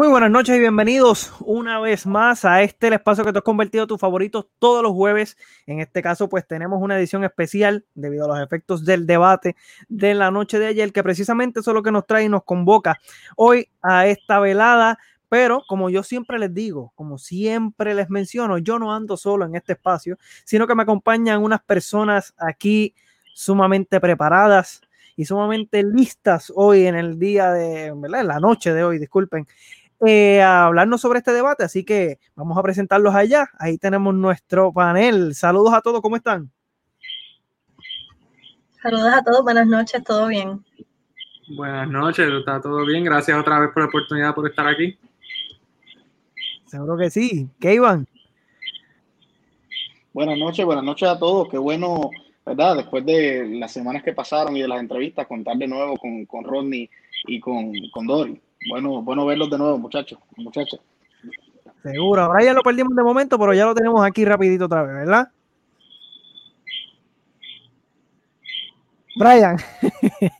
Muy buenas noches y bienvenidos una vez más a este espacio que te has convertido tu favorito todos los jueves. En este caso, pues tenemos una edición especial debido a los efectos del debate de la noche de ayer, que precisamente es lo que nos trae y nos convoca hoy a esta velada. Pero como yo siempre les digo, como siempre les menciono, yo no ando solo en este espacio, sino que me acompañan unas personas aquí sumamente preparadas, y sumamente listas hoy en el día de, la noche de hoy, disculpen, eh, a hablarnos sobre este debate. Así que vamos a presentarlos allá. Ahí tenemos nuestro panel. Saludos a todos, ¿cómo están? Saludos a todos, buenas noches, ¿todo bien? Buenas noches, está todo bien. Gracias otra vez por la oportunidad por estar aquí. Seguro que sí. ¿Qué iban? Buenas noches, buenas noches a todos. Qué bueno ¿verdad? Después de las semanas que pasaron y de las entrevistas, contar de nuevo con, con Rodney y con, con Dory. Bueno, bueno verlos de nuevo, muchachos, muchachos. Seguro, ahora ya lo perdimos de momento, pero ya lo tenemos aquí rapidito otra vez, ¿verdad? Brian.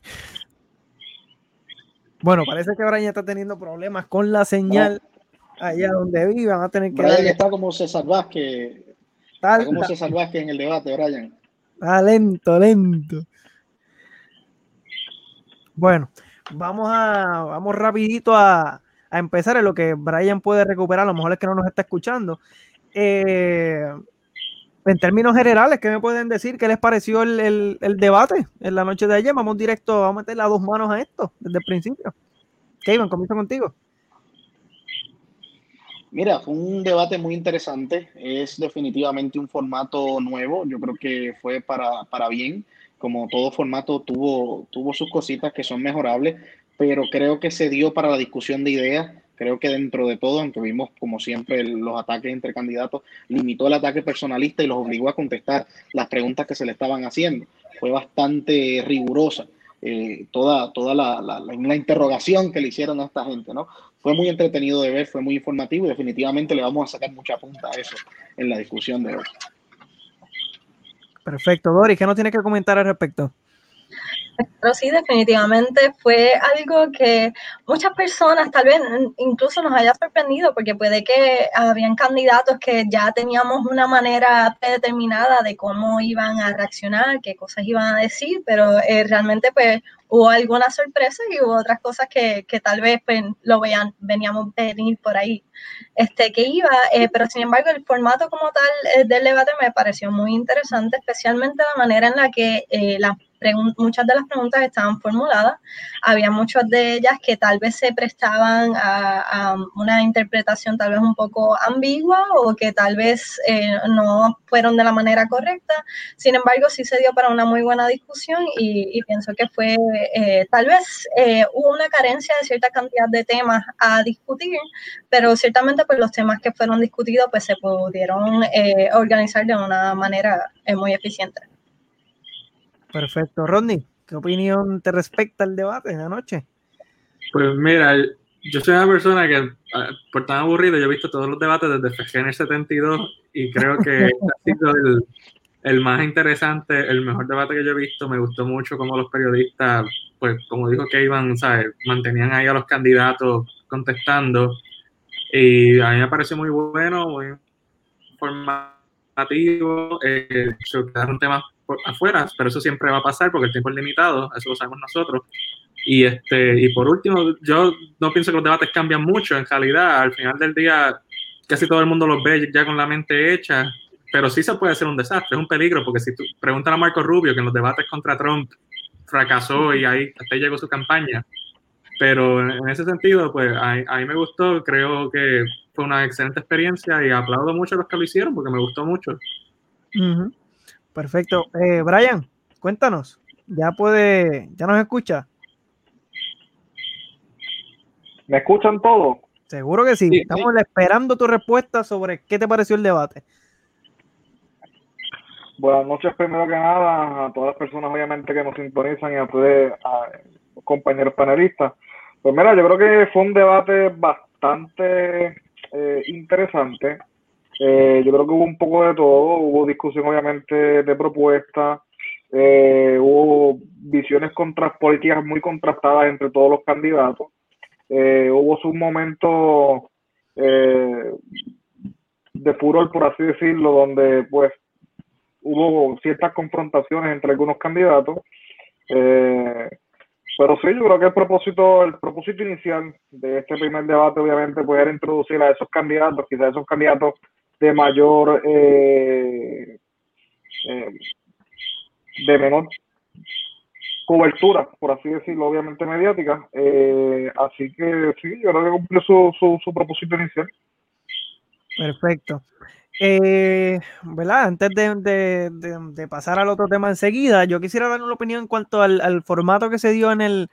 bueno, parece que Brian está teniendo problemas con la señal allá donde vive. Van a tener que. Brian está como César Vázquez. Como César Vázquez en el debate, Brian. Ah, lento, lento. Bueno, vamos a vamos rapidito a, empezar en lo que Brian puede recuperar, a lo mejor es que no nos está escuchando. Eh, en términos generales, ¿qué me pueden decir? ¿Qué les pareció el, debate en la noche de ayer? Vamos directo, vamos a meter las dos manos a esto desde el principio. Kevin, comienzo contigo. Mira, fue un debate muy interesante. Es definitivamente un formato nuevo. Yo creo que fue para, para bien. Como todo formato tuvo, tuvo sus cositas que son mejorables, pero creo que se dio para la discusión de ideas. Creo que dentro de todo, aunque vimos como siempre los ataques entre candidatos, limitó el ataque personalista y los obligó a contestar las preguntas que se le estaban haciendo. Fue bastante rigurosa. Eh, toda, toda la, la, interrogación que le hicieron a esta gente, ¿no? Fue muy entretenido de ver, fue muy informativo y definitivamente le vamos a sacar mucha punta a eso en la discusión de hoy. Perfecto, Doris, ¿qué nos tiene que comentar al respecto? Pero sí, definitivamente fue algo que muchas personas tal vez incluso nos haya sorprendido porque puede que habían candidatos que ya teníamos una manera predeterminada de cómo iban a reaccionar, qué cosas iban a decir, pero eh, realmente pues hubo algunas sorpresas y hubo otras cosas que, que tal vez pues, lo vean, veníamos venir por ahí este, que iba, eh, pero sin embargo el formato como tal eh, del debate me pareció muy interesante, especialmente la manera en la que eh, las muchas de las preguntas estaban formuladas, había muchas de ellas que tal vez se prestaban a, una interpretación tal vez un poco ambigua o que tal vez eh, no fueron de la manera correcta, sin embargo sí se dio para una muy buena discusión y, pienso que fue eh, tal vez eh, hubo una carencia de cierta cantidad de temas a discutir, pero ciertamente pues los temas que fueron discutidos pues se pudieron organizar de una manera muy eficiente. Perfecto. Rodney, ¿qué opinión te respecta el debate de anoche? Pues mira, yo soy una persona que, ah, por tan aburrido, yo he visto todos los debates desde FGN 72 y creo que este ha sido el, el, más interesante, el mejor debate que yo he visto. Me gustó mucho cómo los periodistas, pues como dijo Kevin, ¿sabes? mantenían ahí a los candidatos contestando. Y a mí me pareció muy bueno, muy informativo. Eh, se quedaron temas afuera, pero eso siempre va a pasar porque el tiempo es limitado, eso lo sabemos nosotros. Y, este, y por último, yo no pienso que los debates cambian mucho, en realidad, al final del día casi todo el mundo los ve ya con la mente hecha, pero sí se puede hacer un desastre, es un peligro, porque si tú preguntas a Marco Rubio, que en los debates contra Trump fracasó y ahí hasta llegó su campaña, pero en ese sentido, pues a, a, mí me gustó, creo que fue una excelente experiencia y aplaudo mucho a los que lo hicieron porque me gustó mucho. Perfecto. Eh, Brian, cuéntanos. Ya puede, ya nos escucha. ¿Me escuchan todos? Seguro que sí. Estamos esperando tu respuesta sobre qué te pareció el debate. Buenas noches, primero que nada, a todas las personas obviamente que nos sintonizan y a ustedes, a compañeros panelistas. Pues mira, yo creo que fue un debate bastante eh, interesante. Eh, yo creo que hubo un poco de todo, hubo discusión obviamente de propuestas, eh, hubo visiones contra políticas muy contrastadas entre todos los candidatos. eh, hubo su momento eh, de furor, por así decirlo, donde pues hubo ciertas confrontaciones entre algunos candidatos. Eh, pero sí, yo creo que el propósito, el propósito inicial de este primer debate, obviamente, pues era introducir a esos candidatos, quizás esos candidatos de mayor, eh, eh, de menor cobertura, por así decirlo, obviamente mediática. Eh, así que sí, yo creo que cumplió su, su, su propósito inicial. Perfecto. Eh, ¿verdad? Antes de, de, de, de, pasar al otro tema enseguida, yo quisiera dar una opinión en cuanto al, al, formato que se dio en, el,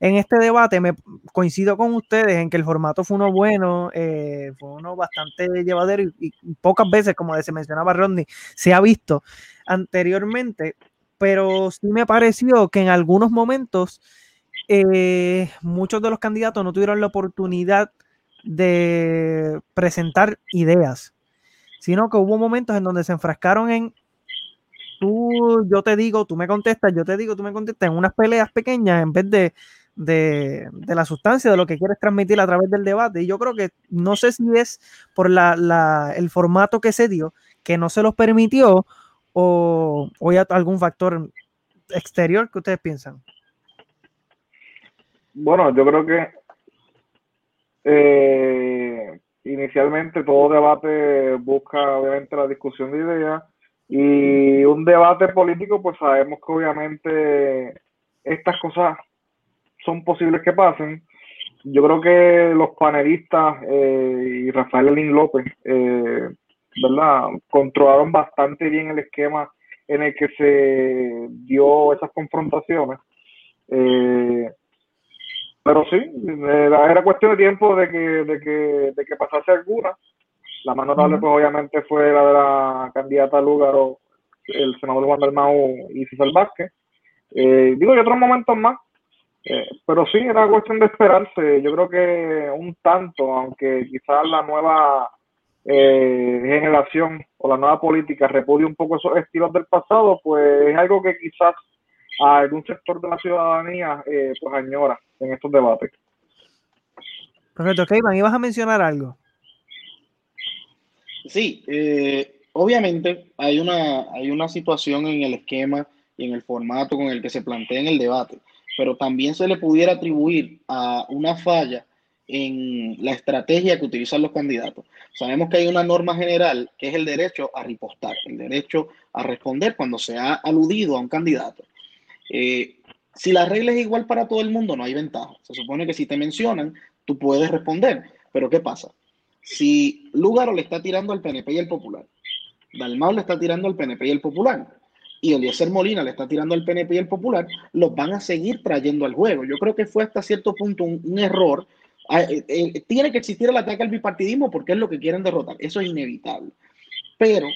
en este debate. Me coincido con ustedes en que el formato fue uno bueno, eh, fue uno bastante llevadero y, pocas veces, como se mencionaba Rodney, se ha visto anteriormente, pero sí me pareció que en algunos momentos eh, muchos de los candidatos no tuvieron la oportunidad de presentar ideas sino que hubo momentos en donde se enfrascaron en tú, yo te digo, tú me contestas, yo te digo, tú me contestas, en unas peleas pequeñas en vez de, de, de, la sustancia de lo que quieres transmitir a través del debate. Y yo creo que no sé si es por la, la, el formato que se dio, que no se los permitió, o, o algún factor exterior que ustedes piensan. Bueno, yo creo que eh, inicialmente todo debate busca obviamente la discusión de ideas y un debate político pues sabemos que obviamente estas cosas son posibles que pasen. Yo creo que los panelistas eh, y Rafael Elín López, eh, ¿verdad? Controlaron bastante bien el esquema en el que se dio esas confrontaciones. Eh, pero sí, era cuestión de tiempo de que, de que, de que pasase alguna. La más notable, pues obviamente fue la de la candidata Lúgaro, el senador Juan Dalmau y César Vázquez. Eh, digo, y otros momentos más. Eh, pero sí, era cuestión de esperarse. Yo creo que un tanto, aunque quizás la nueva eh, generación o la nueva política repudie un poco esos estilos del pasado, pues es algo que quizás a algún sector de la ciudadanía eh, pues añora en estos debates. Perfecto, Keivan, ¿ibas a mencionar algo? Sí, eh, obviamente hay una, hay una situación en el esquema y en el formato con el que se plantea en el debate, pero también se le pudiera atribuir a una falla en la estrategia que utilizan los candidatos. Sabemos que hay una norma general que es el derecho a ripostar, el derecho a responder cuando se ha aludido a un candidato. Eh, si la regla es igual para todo el mundo, no hay ventaja. Se supone que si te mencionan, tú puedes responder. Pero ¿qué pasa? Si Lugaro le está tirando al PNP y al Popular, Dalmau le está tirando al PNP y al Popular, y Eliezer Molina le está tirando al PNP y al Popular, los van a seguir trayendo al juego. Yo creo que fue hasta cierto punto un, error. Eh, eh, tiene que existir el ataque al bipartidismo porque es lo que quieren derrotar. Eso es inevitable. Pero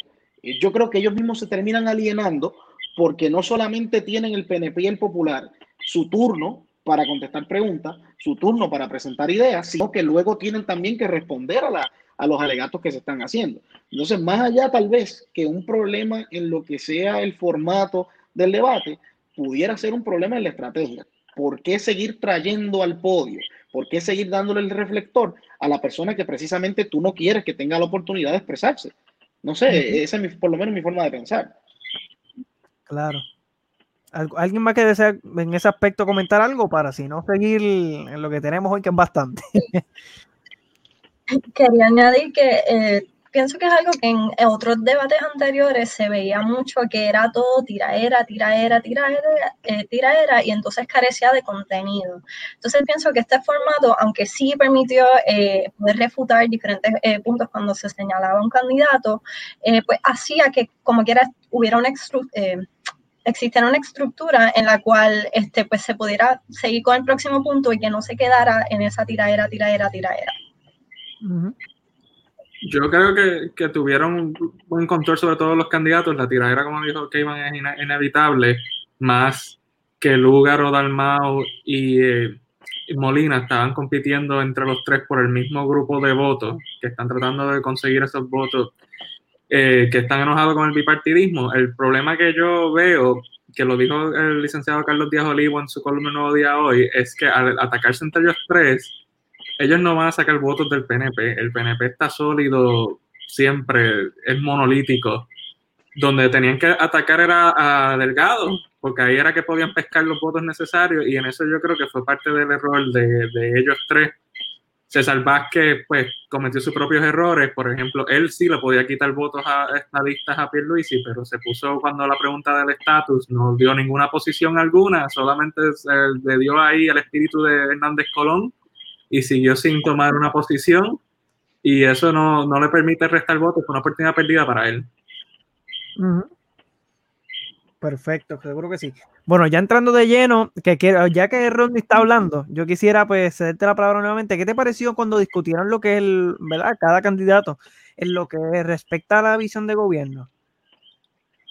eh, yo creo que ellos mismos se terminan alienando porque no solamente tienen el PNP y el Popular su turno para contestar preguntas, su turno para presentar ideas, sino que luego tienen también que responder a, la, a los alegatos que se están haciendo. Entonces, más allá tal vez que un problema en lo que sea el formato del debate, pudiera ser un problema en la estrategia. ¿Por qué seguir trayendo al podio? ¿Por qué seguir dándole el reflector a la persona que precisamente tú no quieres que tenga la oportunidad de expresarse? No sé, esa es mi, por lo menos mi forma de pensar. Claro. ¿Alguien más que desea en ese aspecto comentar algo para si no seguir en lo que tenemos hoy, que es bastante? Quería añadir que eh, pienso que es algo que en otros debates anteriores se veía mucho que era todo tiraera, tiraera, tiraera, eh, tiraera y entonces carecía de contenido. Entonces pienso que este formato, aunque sí permitió eh, poder refutar diferentes eh, puntos cuando se señalaba un candidato, pues hacía que como quiera hubiera una existiera una estructura en la cual este, pues, se pudiera seguir con el próximo punto y que no se quedara en esa tiraera, tiraera, tiraera. Uh -huh. Yo creo que, que, tuvieron un buen control sobre todos los candidatos. La tiradera, como dijo Keyman, es ine inevitable, más que Lugar, Dalmau y, eh, y, Molina estaban compitiendo entre los tres por el mismo grupo de votos, que están tratando de conseguir esos votos eh, que están enojados con el bipartidismo. El problema que yo veo, que lo dijo el licenciado Carlos Díaz Olivo en su columna Nuevo Día hoy, es que al atacarse entre ellos tres, ellos no van a sacar votos del PNP. El PNP está sólido siempre, es monolítico. Donde tenían que atacar era a Delgado, porque ahí era que podían pescar los votos necesarios y en eso yo creo que fue parte del error de, de ellos tres. César Vázquez pues cometió sus propios errores, por ejemplo, él sí le podía quitar votos a estadistas a Pierluisi, pero se puso cuando la pregunta del estatus no dio ninguna posición alguna, solamente le dio ahí el espíritu de Hernández Colón y siguió sin tomar una posición. Y eso no, no le permite restar votos, fue una oportunidad perdida para él. Perfecto, seguro que sí. Bueno, ya entrando de lleno, que, ya que Ronnie está hablando, yo quisiera pues cederte la palabra nuevamente. ¿Qué te pareció cuando discutieron lo que es el, ¿verdad? Cada candidato en lo que respecta a la visión de gobierno?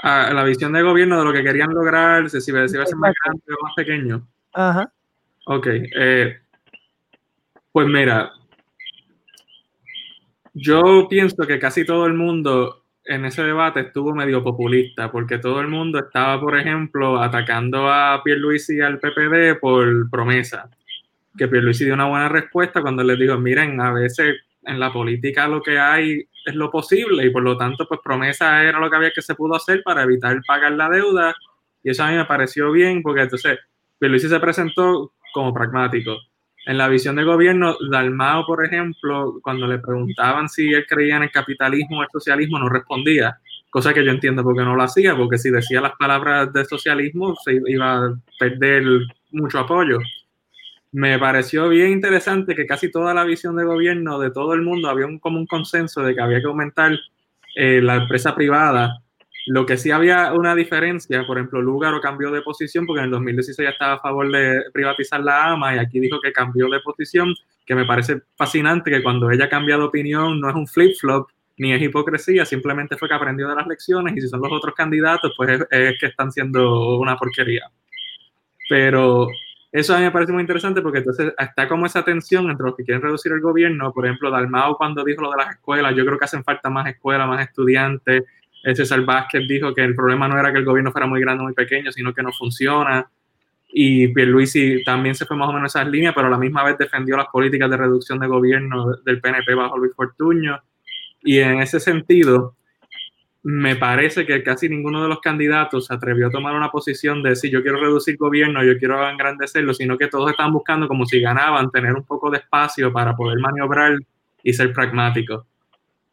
A la visión de gobierno de lo que querían lograr, si, iba a ser más grande o más pequeño. Ajá. Ok. Eh, pues mira, yo pienso que casi todo el mundo en ese debate estuvo medio populista, porque todo el mundo estaba, por ejemplo, atacando a Pierluisi y al PPD por promesa. Que Pierluisi dio una buena respuesta cuando les dijo, miren, a veces en la política lo que hay es lo posible y por lo tanto, pues promesa era lo que había que se pudo hacer para evitar pagar la deuda. Y eso a mí me pareció bien, porque entonces Pierluisi se presentó como pragmático en la visión de gobierno, Dalmao, por ejemplo, cuando le preguntaban si él creía en el capitalismo o el socialismo, no respondía, cosa que yo entiendo porque no lo hacía, porque si decía las palabras de socialismo se iba a perder mucho apoyo. Me pareció bien interesante que casi toda la visión de gobierno de todo el mundo había un, como un consenso de que había que aumentar eh, la empresa privada lo que sí había una diferencia, por ejemplo, Lugaro cambió de posición porque en el 2016 ya estaba a favor de privatizar la AMA y aquí dijo que cambió de posición, que me parece fascinante que cuando ella cambia de opinión no es un flip-flop ni es hipocresía, simplemente fue que aprendió de las lecciones y si son los otros candidatos, pues es, que están siendo una porquería. Pero eso a mí me parece muy interesante porque entonces está como esa tensión entre los que quieren reducir el gobierno. Por ejemplo, Dalmao cuando dijo lo de las escuelas, yo creo que hacen falta más escuelas, más estudiantes, César Vázquez dijo que el problema no era que el gobierno fuera muy grande o muy pequeño, sino que no funciona. Y Pierluisi también se fue más o menos esas líneas, pero a la misma vez defendió las políticas de reducción de gobierno del PNP bajo Luis Fortuño. Y en ese sentido, me parece que casi ninguno de los candidatos se atrevió a tomar una posición de si yo quiero reducir gobierno, yo quiero engrandecerlo, sino que todos están buscando como si ganaban tener un poco de espacio para poder maniobrar y ser pragmáticos.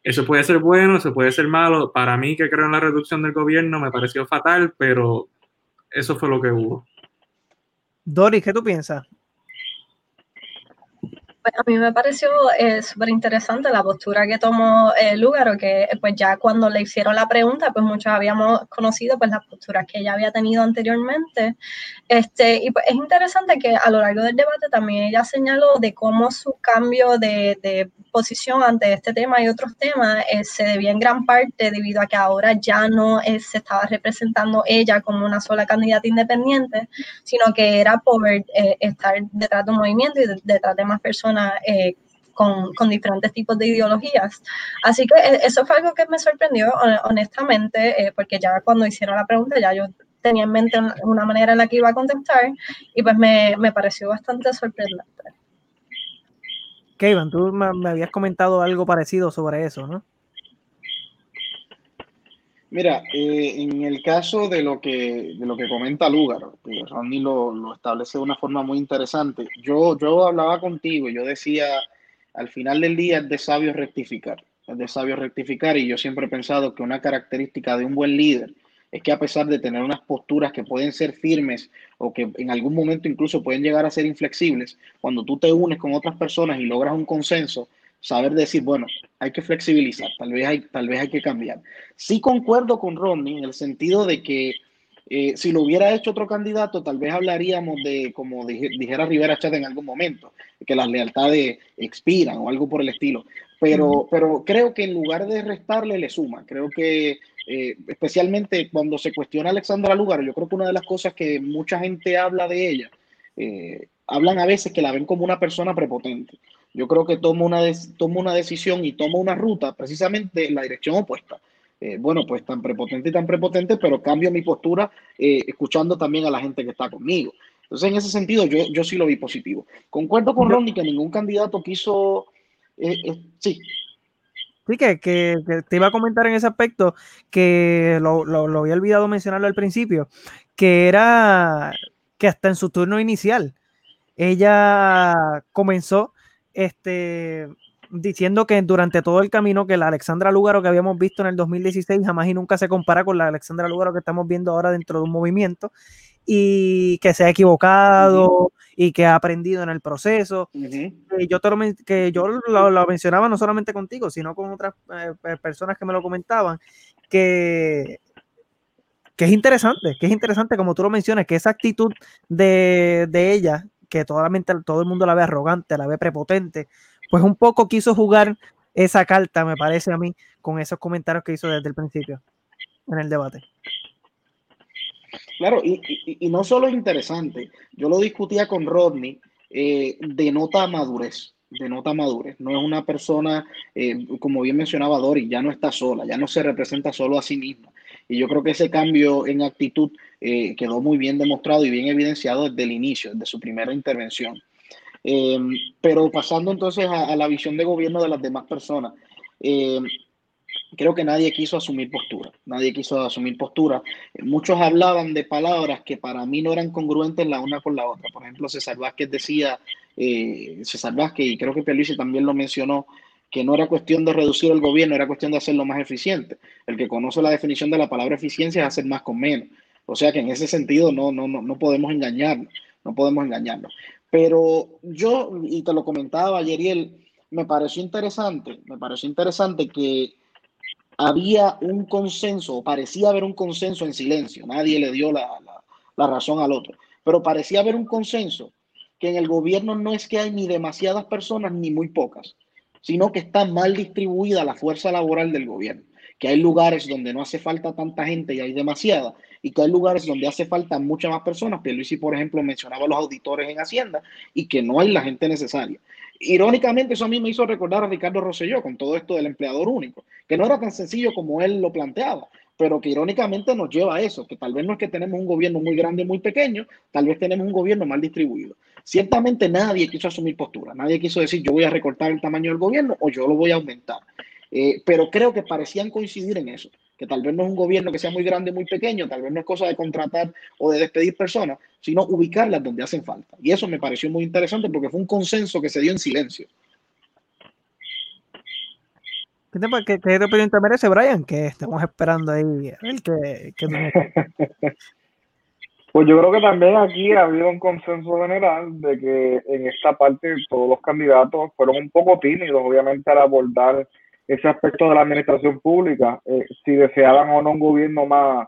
Eso puede ser bueno, eso puede ser malo. Para mí, que creo en la reducción del gobierno, me pareció fatal, pero eso fue lo que hubo. Doris, ¿qué tú piensas? Pues a mí me pareció eh, súper interesante la postura que tomó eh, Lugaro, que pues ya cuando le hicieron la pregunta, pues muchos habíamos conocido pues las posturas que ella había tenido anteriormente. Este, y pues es interesante que a lo largo del debate también ella señaló de cómo su cambio de, de posición ante este tema y otros temas eh, se debía en gran parte debido a que ahora ya no se estaba representando ella como una sola candidata independiente, sino que era por estar detrás de un movimiento y detrás de más personas eh, con, con, diferentes tipos de ideologías. Así que eh, eso fue algo que me sorprendió, honestamente, eh, porque ya cuando hicieron la pregunta ya yo tenía en mente una, manera en la que iba a contestar y pues me, me pareció bastante sorprendente. Kevin, tú me habías comentado algo parecido sobre eso, ¿no? Mira, eh, en el caso de lo que, de lo que comenta Lugar, que Ronnie lo, lo, establece de una forma muy interesante, yo, yo hablaba contigo y yo decía, al final del día es de sabio rectificar, es de sabio rectificar y yo siempre he pensado que una característica de un buen líder es que a pesar de tener unas posturas que pueden ser firmes o que en algún momento incluso pueden llegar a ser inflexibles, cuando tú te unes con otras personas y logras un consenso, saber decir, bueno, hay que flexibilizar, tal vez hay, tal vez hay que cambiar. Sí concuerdo con Ronnie en el sentido de que eh, si lo hubiera hecho otro candidato, tal vez hablaríamos de, como dijera Rivera Chat en algún momento, que las lealtades expiran o algo por el estilo. Pero, pero creo que en lugar de restarle, le suma. Creo que eh, especialmente cuando se cuestiona a Alexandra Lugar, yo creo que una de las cosas que mucha gente habla de ella, eh, hablan a veces que la ven como una persona prepotente yo creo que tomo una, una decisión y tomo una ruta precisamente en la dirección opuesta. Eh, bueno, pues tan prepotente y tan prepotente, pero cambio mi postura eh, escuchando también a la gente que está conmigo. Entonces, en ese sentido, yo, yo sí lo vi positivo. Concuerdo con Ronnie que ningún candidato quiso, eh, sí. Sí, que, que, te iba a comentar en ese aspecto que lo, lo, lo había olvidado mencionarlo al principio, que era que hasta en su turno inicial, ella comenzó este, diciendo que durante todo el camino que la Alexandra Lugaro que habíamos visto en el 2016 jamás y nunca se compara con la Alexandra Lugaro que estamos viendo ahora dentro de un movimiento y que se ha equivocado y que ha aprendido en el proceso. yo, te lo, que yo lo, mencionaba no solamente contigo, sino con otras eh, personas que me lo comentaban, que, que es interesante, que es interesante como tú lo mencionas, que esa actitud de, de ella, que totalmente todo el mundo la ve arrogante, la ve prepotente, pues un poco quiso jugar esa carta, me parece a mí, con esos comentarios que hizo desde el principio en el debate. Claro, y, no solo es interesante, yo lo discutía con Rodney, eh, denota madurez, denota madurez. No es una persona, eh, como bien mencionaba Dori, ya no está sola, ya no se representa solo a sí misma. Y yo creo que ese cambio en actitud eh, quedó muy bien demostrado y bien evidenciado desde el inicio, desde su primera intervención. Em, pero pasando entonces a, la visión de gobierno de las demás personas, em, creo que nadie quiso asumir postura, nadie quiso asumir postura. muchos hablaban de palabras que para mí no eran congruentes la una con la otra. Por ejemplo, César Vázquez decía, eh, César Vázquez, y creo que Pelici también lo mencionó, que no era cuestión de reducir el gobierno, era cuestión de hacerlo más eficiente. El que conoce la definición de la palabra eficiencia es hacer más con menos. O sea que en ese sentido no, no, no, no podemos engañarnos, no podemos engañarnos. Pero yo, y te lo comentaba ayer, y él, me pareció interesante, me pareció interesante que había un consenso, o parecía haber un consenso en silencio, nadie le dio la, la, razón al otro, pero parecía haber un consenso que en el gobierno no es que hay ni demasiadas personas ni muy pocas, sino que está mal distribuida la fuerza laboral del gobierno, que hay lugares donde no hace falta tanta gente y hay demasiada, y que hay lugares donde hace falta muchas más personas. Pierluisi, por ejemplo, mencionaba a los auditores en Hacienda y que no hay la gente necesaria. Irónicamente, eso a mí me hizo recordar a Ricardo Rosselló con todo esto del empleador único, que no era tan sencillo como él lo planteaba, pero que irónicamente nos lleva a eso, que tal vez no es que tenemos un gobierno muy grande, muy pequeño, tal vez tenemos un gobierno mal distribuido. Ciertamente nadie quiso asumir postura, nadie quiso decir yo voy a recortar el tamaño del gobierno o yo lo voy a aumentar. Eh, pero creo que parecían coincidir en eso, que tal vez no es un gobierno que sea muy grande, muy pequeño, tal vez no es cosa de contratar o de despedir personas, sino ubicarlas donde hacen falta. Y eso me pareció muy interesante porque fue un consenso que se dio en silencio. ¿Qué, te, qué, qué opinión te merece, Brian? Que estamos esperando ahí el que, Pues yo creo que también aquí ha habido un consenso general de que en esta parte todos los candidatos fueron un poco tímidos, obviamente, al abordar ese aspecto de la administración pública, eh, si deseaban o no un gobierno más,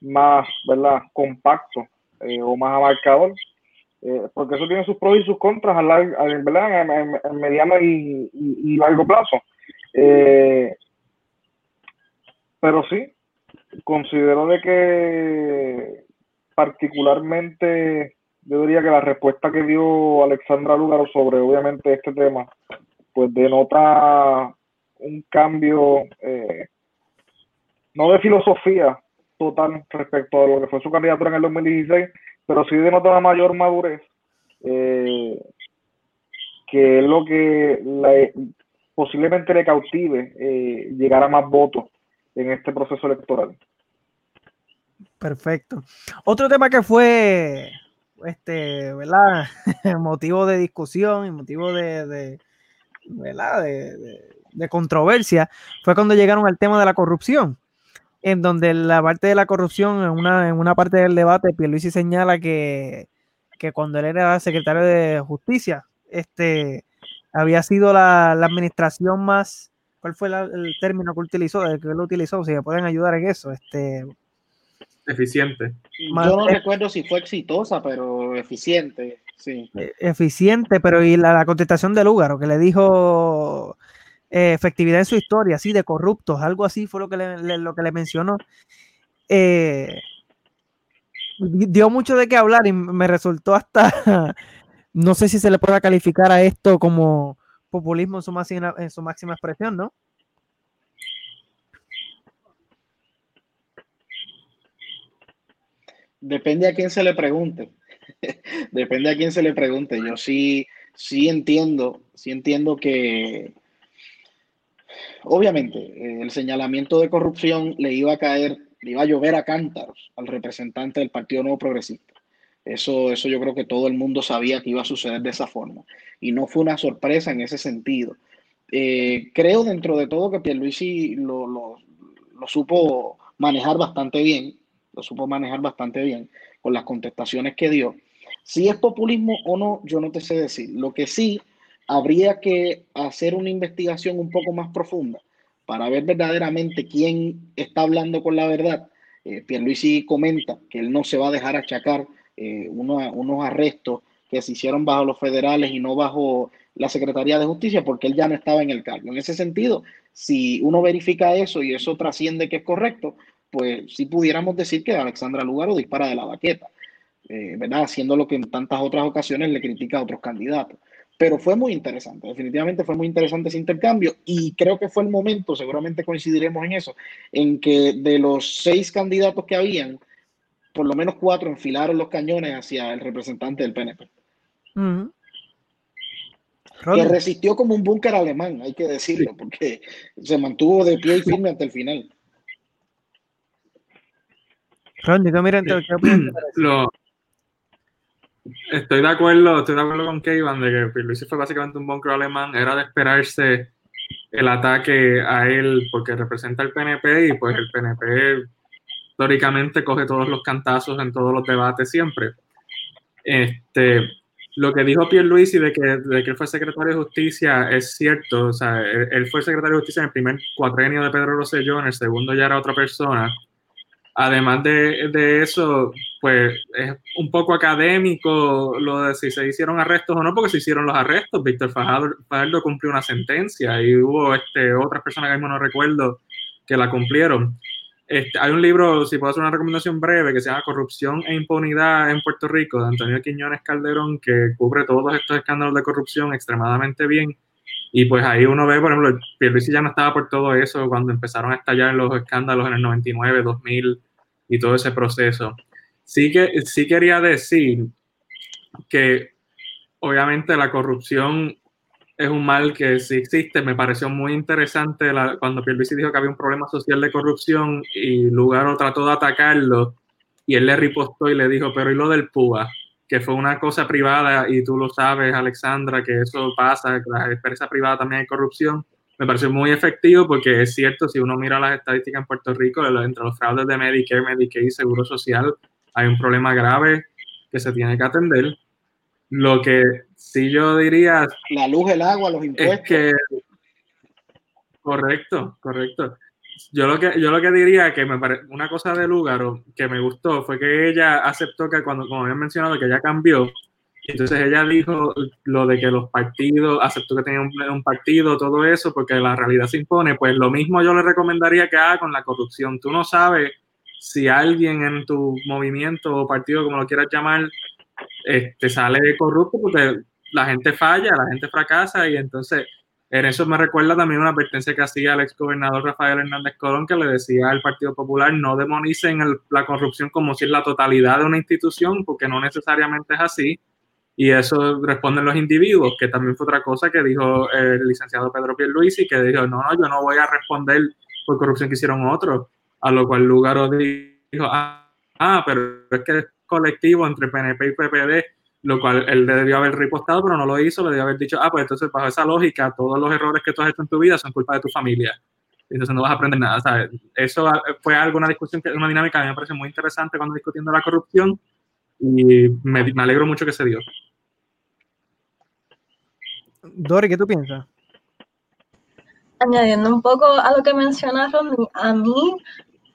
más ¿verdad? compacto eh, o más abarcador, eh, porque eso tiene sus pros y sus contras a ¿verdad? En, mediano y, y, largo plazo. pero sí, considero de que particularmente yo diría que la respuesta que dio Alexandra Lugaro sobre obviamente este tema, pues denota un cambio, eh, no de filosofía total respecto a lo que fue su candidatura en el 2016, pero sí denota una mayor madurez, eh, que es lo que posiblemente le cautive eh, llegar a más votos en este proceso electoral. Perfecto. Otro tema que fue este, ¿verdad? motivo de discusión y motivo de, ¿verdad? de, de controversia fue cuando llegaron al tema de la corrupción, en donde la parte de la corrupción, en una, en una parte del debate, Pierluisi señala que, que cuando él era secretario de Justicia, este, había sido la, administración más, ¿cuál fue el término que utilizó? Que él utilizó, si me pueden ayudar en eso, este... Eficiente. Yo no recuerdo si fue exitosa, pero eficiente, sí. E, eficiente, pero y la, la contestación de Lúgaro, que le dijo eh, efectividad en su historia, así de corruptos, algo así fue lo que le, lo que le mencionó. Eh, dio mucho de qué hablar y me resultó hasta, no sé si se le pueda calificar a esto como populismo en su máxima, en su máxima expresión, ¿no? Depende a quién se le pregunte. depende a quién se le pregunte. Yo sí, sí entiendo, sí entiendo que obviamente eh, el señalamiento de corrupción le iba a caer, le iba a llover a cántaros al representante del Partido Nuevo Progresista. Eso, eso yo creo que todo el mundo sabía que iba a suceder de esa forma. Y no fue una sorpresa en ese sentido. Eh, creo dentro de todo que Pierluisi lo, lo, lo supo manejar bastante bien, lo supo manejar bastante bien con las contestaciones que dio. Si es populismo o no, yo no te sé decir. Lo que sí, habría que hacer una investigación un poco más profunda para ver verdaderamente quién está hablando con la verdad. Eh, Pierluisi comenta que él no se va a dejar achacar eh, unos arrestos que se hicieron bajo los federales y no bajo la Secretaría de Justicia porque él ya no estaba en el cargo. En ese sentido, si uno verifica eso y eso trasciende que es correcto, pues sí pudiéramos decir que Alexandra Lugaro dispara de la baqueta, eh, ¿verdad? Haciendo lo que en tantas otras ocasiones le critica a otros candidatos. Pero fue muy interesante, definitivamente fue muy interesante ese intercambio y creo que fue el momento, seguramente coincidiremos en eso, en que de los seis candidatos que habían, por lo menos cuatro enfilaron los cañones hacia el representante del PNP. Que resistió como un búnker alemán, hay que decirlo, porque se mantuvo de pie y firme hasta el final. Lo, estoy de acuerdo, estoy de acuerdo con Kevin de que Pierluisi fue básicamente un búnker alemán, era de esperarse el ataque a él porque representa el PNP y pues el PNP históricamente coge todos los cantazos en todos los debates siempre. Este, lo que dijo Pierre Luis y de que, de que él fue secretario de justicia es cierto. O sea, él, fue secretario de justicia en el primer cuatrenio de Pedro Rosselló, en el segundo ya era otra persona. Además de, de, eso, pues es un poco académico lo de si se hicieron arrestos o no, porque se hicieron los arrestos. Víctor Fajardo, cumplió una sentencia y hubo este, otras personas que mismo no recuerdo que la cumplieron. Este, hay un libro, si puedo hacer una recomendación breve, que se llama Corrupción e Impunidad en Puerto Rico, de Antonio Quiñones Calderón, que cubre todos estos escándalos de corrupción extremadamente bien. Y pues ahí uno ve, por ejemplo, Pierluisi ya no estaba por todo eso cuando empezaron a estallar los escándalos en el 99, 2000 y todo ese proceso. Sí, que, sí quería decir que obviamente la corrupción es un mal que sí existe. Me pareció muy interesante cuando Pierluisi dijo que había un problema social de corrupción y Lugaro trató de atacarlo y él le ripostó y le dijo, pero ¿y lo del PUA? Que fue una cosa privada y tú lo sabes, Alexandra, que eso pasa, que la empresa privada también hay corrupción. Me pareció muy efectivo porque es cierto, si uno mira las estadísticas en Puerto Rico, entre los fraudes de Medicare, Medicaid y Seguro Social, hay un problema grave que se tiene que atender lo que sí yo diría... La luz, el agua, los impuestos. Es que, correcto, correcto. Yo lo que, yo lo que diría que me parece una cosa de Lugaro que me gustó fue que ella aceptó que cuando, como habían mencionado, que ella cambió, entonces ella dijo lo de que los partidos, aceptó que tenía un, un, partido, todo eso, porque la realidad se impone. Pues lo mismo yo le recomendaría que haga con la corrupción. Tú no sabes si alguien en tu movimiento o partido, como lo quieras llamar, este, sale corrupto porque la gente falla, la gente fracasa y entonces en eso me recuerda también una advertencia que hacía el ex gobernador Rafael Hernández Colón que le decía al Partido Popular no demonicen la corrupción como si es la totalidad de una institución porque no necesariamente es así y eso responden los individuos que también fue otra cosa que dijo el licenciado Pedro Pierluisi que dijo no, no, yo no voy a responder por corrupción que hicieron otros a lo cual Lugaro dijo ah, ah pero es que colectivo entre PNP y PPD, lo cual él debió haber ripostado, pero no lo hizo, le debió haber dicho, ah, pues entonces bajo esa lógica, todos los errores que tú has hecho en tu vida son culpa de tu familia. Entonces no vas a aprender nada. ¿sabes? Eso fue alguna discusión, una dinámica que a mí me parece muy interesante cuando discutiendo la corrupción y me, me alegro mucho que se dio. Dori, ¿qué tú piensas? Añadiendo un poco a lo que menciona Rodney, a mí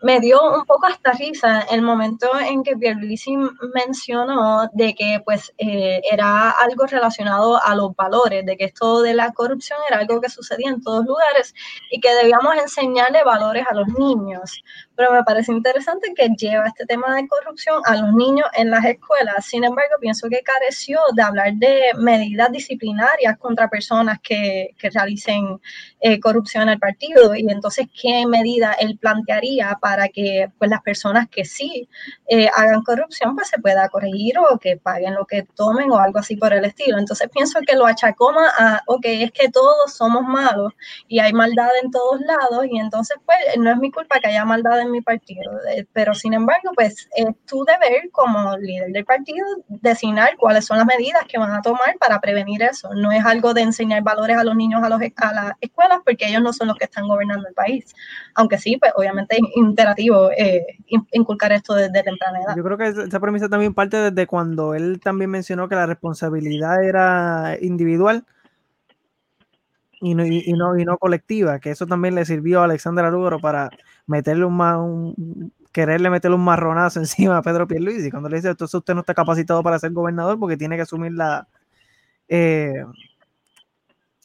me dio un poco hasta risa el momento en que Pierluisi mencionó de que pues eh, era algo relacionado a los valores, de que esto de la corrupción era algo que sucedía en todos lugares y que debíamos enseñarle valores a los niños. Pero me parece interesante que lleva este tema de corrupción a los niños en las escuelas. Sin embargo, pienso que careció de hablar de medidas disciplinarias contra personas que, que realicen eh, corrupción en el partido y entonces qué medida él plantearía para que pues, las personas que sí eh, hagan corrupción pues se pueda corregir o que paguen lo que tomen o algo así por el estilo. Entonces pienso que lo achacó a, ok, es que todos somos malos y hay maldad en todos lados y entonces pues no es mi culpa que haya maldad en mi partido, pero sin embargo pues es tu deber como líder del partido designar cuáles son las medidas que van a tomar para prevenir eso. No es algo de enseñar valores a los niños a, los, a las escuelas porque ellos no son los que están gobernando el país, aunque sí, pues obviamente es imperativo eh, inculcar esto desde temprana edad. Yo creo que esa premisa también parte desde cuando él también mencionó que la responsabilidad era individual y no, y, no, y no colectiva, que eso también le sirvió a Alexander Arúgaro para meterle un, un, quererle meterle un marronazo encima a Pedro Pierluisi, cuando le dice, entonces usted no está capacitado para ser gobernador porque tiene que asumir la... Eh,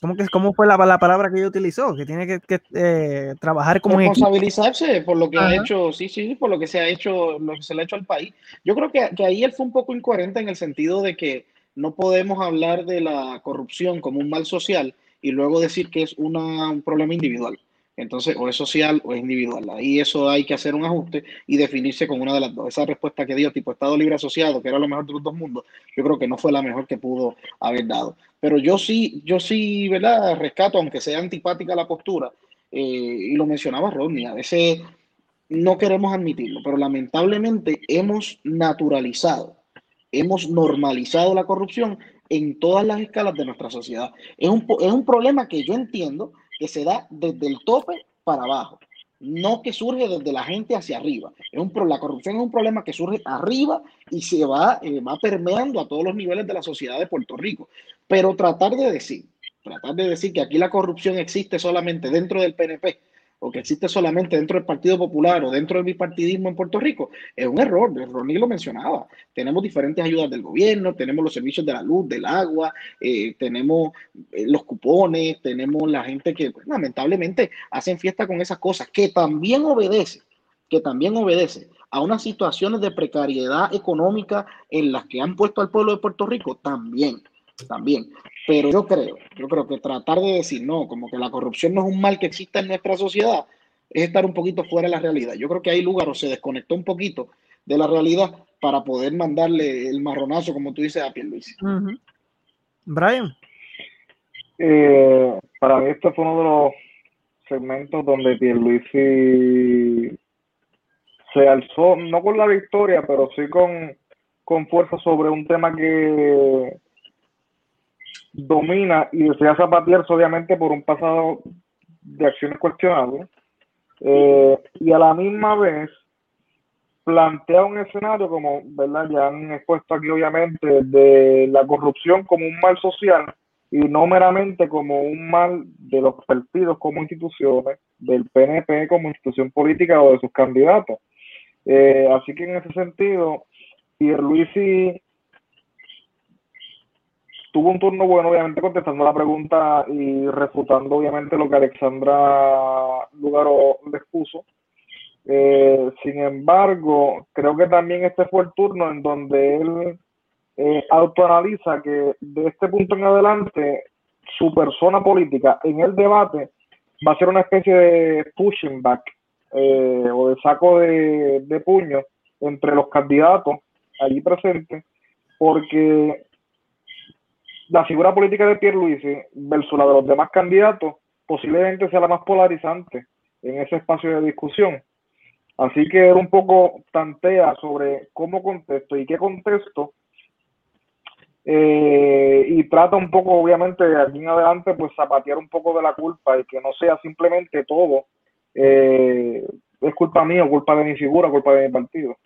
¿Cómo, que, ¿Cómo fue la, la palabra que ella utilizó? Que tiene que, que eh, trabajar como Responsabilizarse por lo que ha hecho, sí, sí, por lo que se ha hecho, lo que se le ha hecho al país. Yo creo que, que ahí él fue un poco incoherente en el sentido de que no podemos hablar de la corrupción como un mal social y luego decir que es una, un problema individual. Entonces, o es social o es individual. Ahí eso hay que hacer un ajuste y definirse con una de las dos. Esa respuesta que dio, tipo Estado Libre Asociado, que era lo mejor de los dos mundos, yo creo que no fue la mejor que pudo haber dado. Pero yo sí, yo sí, ¿verdad? Rescato, aunque sea antipática la postura, eh, y lo mencionaba Rodney, a veces no queremos admitirlo, pero lamentablemente hemos naturalizado, hemos normalizado la corrupción en todas las escalas de nuestra sociedad. Es un, es un problema que yo entiendo que se da desde el tope para abajo, no que surge desde la gente hacia arriba. La corrupción es un problema que surge arriba y se va, eh, va permeando a todos los niveles de la sociedad de Puerto Rico. Pero tratar de decir, tratar de decir que aquí la corrupción existe solamente dentro del PNP o que existe solamente dentro del Partido Popular o dentro del bipartidismo en Puerto Rico, es un error. Ronnie lo mencionaba. Tenemos diferentes ayudas del gobierno, tenemos los servicios de la luz, del agua, eh, tenemos eh, los cupones, tenemos la gente que pues, lamentablemente hacen fiesta con esas cosas, que también obedece, que también obedece a unas situaciones de precariedad económica en las que han puesto al pueblo de Puerto Rico, también también. Pero yo creo, yo creo que tratar de decir, no, como que la corrupción no es un mal que exista en nuestra sociedad, es estar un poquito fuera de la realidad. Yo creo que ahí Lugaro se desconectó un poquito de la realidad para poder mandarle el marronazo, como tú dices, a Pierluisi. Uh Brian. Eh, para mí este fue uno de los segmentos donde Pierluisi se alzó, no con la victoria, pero sí con, con fuerza sobre un tema que domina y desea zapatearse obviamente por un pasado de acciones cuestionables eh, y a la misma vez plantea un escenario como, ¿verdad? Ya han expuesto aquí obviamente de la corrupción como un mal social y no meramente como un mal de los partidos como instituciones, del PNP como institución política o de sus candidatos. Eh, así que en ese sentido, Pierluisi tuvo un turno bueno, obviamente, contestando la pregunta y refutando, obviamente, lo que Alexandra Lugaro les puso. Eh, sin embargo, creo que también este fue el turno en donde él eh, autoanaliza que de este punto en adelante su persona política en el debate va a ser una especie de pushing back eh, o de saco de, de puño entre los candidatos allí presentes, porque la figura política de Pierluisi versus la de los demás candidatos posiblemente sea la más polarizante en ese espacio de discusión. Así que era un poco tantea sobre cómo contesto y qué contesto. Eh, y trata un poco, obviamente, de aquí en adelante, pues zapatear un poco de la culpa y que no sea simplemente todo eh, es culpa mía, culpa de mi figura, culpa de mi partido.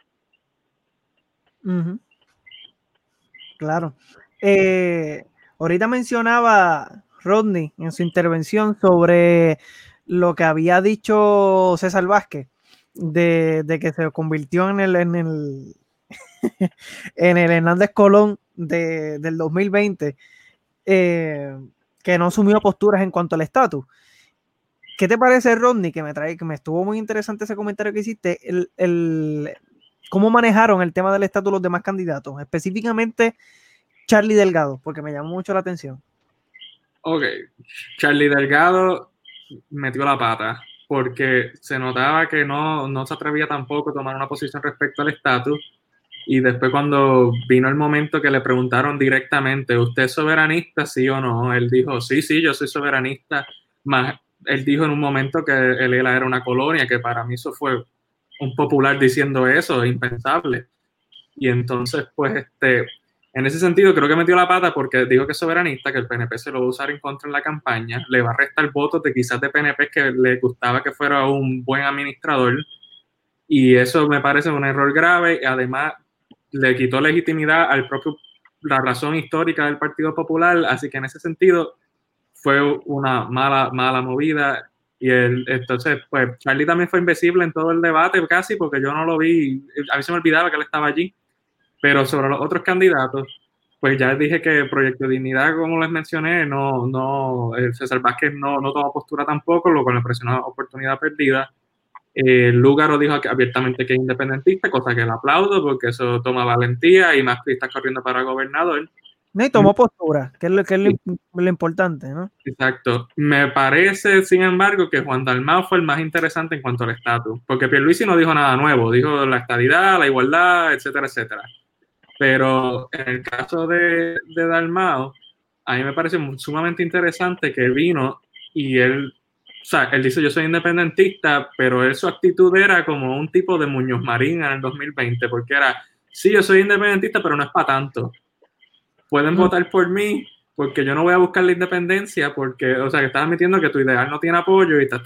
Claro. Eh, ahorita mencionaba Rodney en su intervención sobre lo que había dicho César Vázquez de, que se convirtió en el, en el, en el Hernández Colón del 2020, eh, que no asumió posturas en cuanto al estatus. ¿Qué te parece, Rodney? Que me que me estuvo muy interesante ese comentario que hiciste. El, el, ¿Cómo manejaron el tema del estatus los demás candidatos? Específicamente Charlie Delgado, porque me llamó mucho la atención. Ok, Charlie Delgado metió la pata porque se notaba que no, no se atrevía tampoco a tomar una posición respecto al estatus. Y después cuando vino el momento que le preguntaron directamente, ¿usted es soberanista, sí o no? Él dijo, sí, sí, yo soy soberanista. Más, él dijo en un momento que él era una colonia, que para mí eso fue un popular diciendo eso, impensable. Y entonces, pues, este, en ese sentido, creo que metió la pata porque dijo que es soberanista, que el PNP se lo va a usar en contra en la campaña, le va a restar votos de quizás de PNP que le gustaba que fuera un buen administrador. Y eso me parece un error grave. Y además, le quitó legitimidad al propio, la razón histórica del Partido Popular. Así que en ese sentido, fue una mala, mala movida. Y el, entonces, pues Charlie también fue invisible en todo el debate casi porque yo no lo vi. A mí se me olvidaba que él estaba allí pero sobre los otros candidatos, pues ya dije que Proyecto Dignidad, como les mencioné, no, no, César Vázquez no, no toma postura tampoco, lo cual me pareció una oportunidad perdida. Eh, Lugaro dijo abiertamente que es independentista, cosa que le aplaudo porque eso toma valentía y más que está corriendo para gobernador. No, y tomó postura, que es, lo, que es lo, importante, ¿no? Exacto. Me parece, sin embargo, que Juan Dalmau fue el más interesante en cuanto al estatus, porque Pierluisi no dijo nada nuevo, dijo la estadidad, la igualdad, etcétera, etcétera. Pero en el caso de, de Dalmao, a mí me parece sumamente interesante que vino y él, o sea, él dice yo soy independentista, pero él su actitud era como un tipo de Muñoz Marín en el 2020, porque era, sí, yo soy independentista, pero no es para tanto. Pueden votar por mí porque yo no voy a buscar la independencia, porque, o sea, que estás admitiendo que tu ideal no tiene apoyo y estás...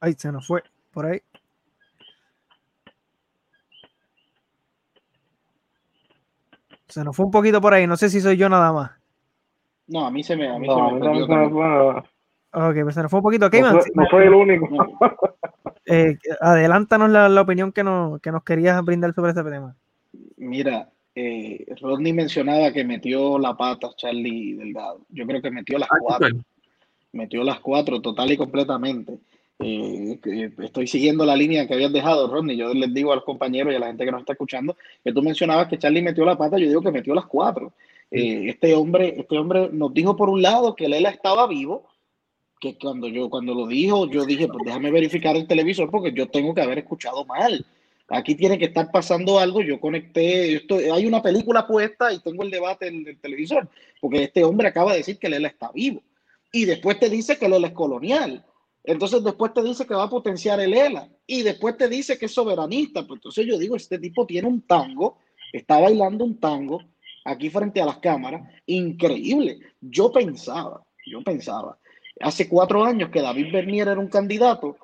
Ahí se nos fue, por ahí. Se nos fue un poquito por ahí, no sé si soy yo nada más. No, a mí se me. A mí no, se me, no, Ok, pues se nos fue un poquito. no, soy, no soy el único. eh, adelántanos la, la, opinión que nos, que nos querías brindar sobre este tema. Mira, eh, Rodney mencionaba que metió la pata Charlie Delgado. Yo creo que metió las cuatro. Metió las cuatro total y completamente. Eh, estoy siguiendo la línea que habías dejado, Rodney. Yo les digo a los compañeros y a la gente que nos está escuchando que tú mencionabas que Charlie metió la pata. Yo digo que metió las cuatro. Eh, este hombre, este hombre nos dijo por un lado que Lela estaba vivo, que cuando yo cuando lo dijo, yo dije, pues déjame verificar el televisor porque yo tengo que haber escuchado mal. Aquí tiene que estar pasando algo. Yo conecté, esto, hay una película puesta y tengo el debate en el televisor, porque este hombre acaba de decir que Lela está vivo. Y después te dice que Lela es colonial. Entonces después te dice que va a potenciar el ELA y después te dice que es soberanista. Pues entonces yo digo, este tipo tiene un tango, está bailando un tango aquí frente a las cámaras, increíble. Yo pensaba, yo pensaba, hace cuatro años que David Bernier era un candidato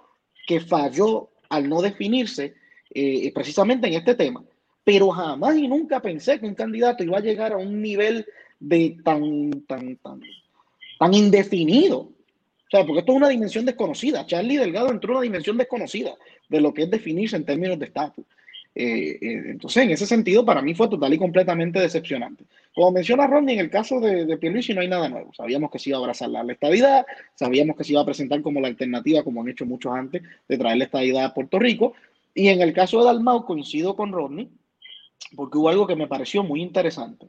que falló al no definirse eh, precisamente en este tema, pero jamás y nunca pensé que un candidato iba a llegar a un nivel de tan, tan, tan, tan indefinido o sea, porque esto es una dimensión desconocida. Charlie Delgado entró en una dimensión desconocida de lo que es definirse en términos de estatus. Eh, eh, entonces, en ese sentido, para mí fue total y completamente decepcionante. Como menciona Rodney, en el caso de, de Pierluisi no hay nada nuevo. Sabíamos que se iba a abrazar la estadidad, sabíamos que se iba a presentar como la alternativa, como han hecho muchos antes, de traer la estadidad a Puerto Rico. Y en el caso de Dalmau, coincido con Rodney, porque hubo algo que me pareció muy interesante.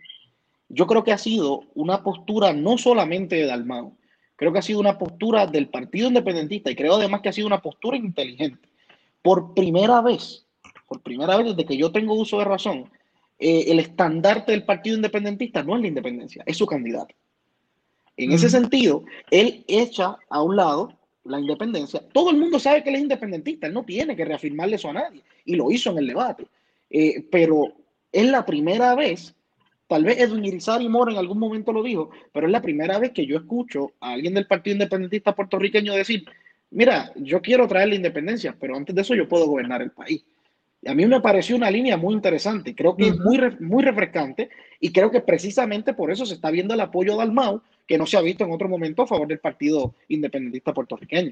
Yo creo que ha sido una postura no solamente de Dalmau, Creo que ha sido una postura del Partido Independentista y creo además que ha sido una postura inteligente. Por primera vez, por primera vez desde que yo tengo uso de razón, eh, el estandarte del Partido Independentista no es la independencia, es su candidato. En ese sentido, él echa a un lado la independencia. Todo el mundo sabe que él es independentista, él no tiene que reafirmarle eso a nadie, y lo hizo en el debate. Eh, pero es la primera vez Tal vez Edwin Irizarry Mora en algún momento lo dijo, pero es la primera vez que yo escucho a alguien del Partido Independentista puertorriqueño decir, mira, yo quiero traer la independencia, pero antes de eso yo puedo gobernar el país. Y a mí me pareció una línea muy interesante, creo que es muy, muy refrescante y creo que precisamente por eso se está viendo el apoyo de Almau, que no se ha visto en otro momento a favor del Partido Independentista puertorriqueño.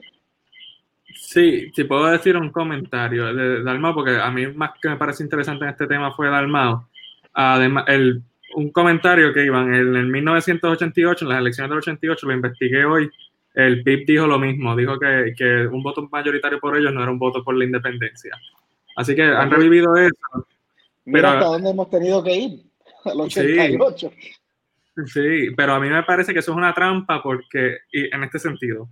Sí, si puedo decir un comentario de Dalmau, porque a mí más que me parece interesante en este tema fue Dalmau. Además, el un comentario que iban en el 1988, en las elecciones del 88, lo investigué hoy, el PIB dijo lo mismo, dijo que, que, un voto mayoritario por ellos no era un voto por la independencia. Así que han revivido eso. Mira hasta dónde hemos tenido que ir, al 88. Sí, pero a mí me parece que eso es una trampa porque, y en este sentido,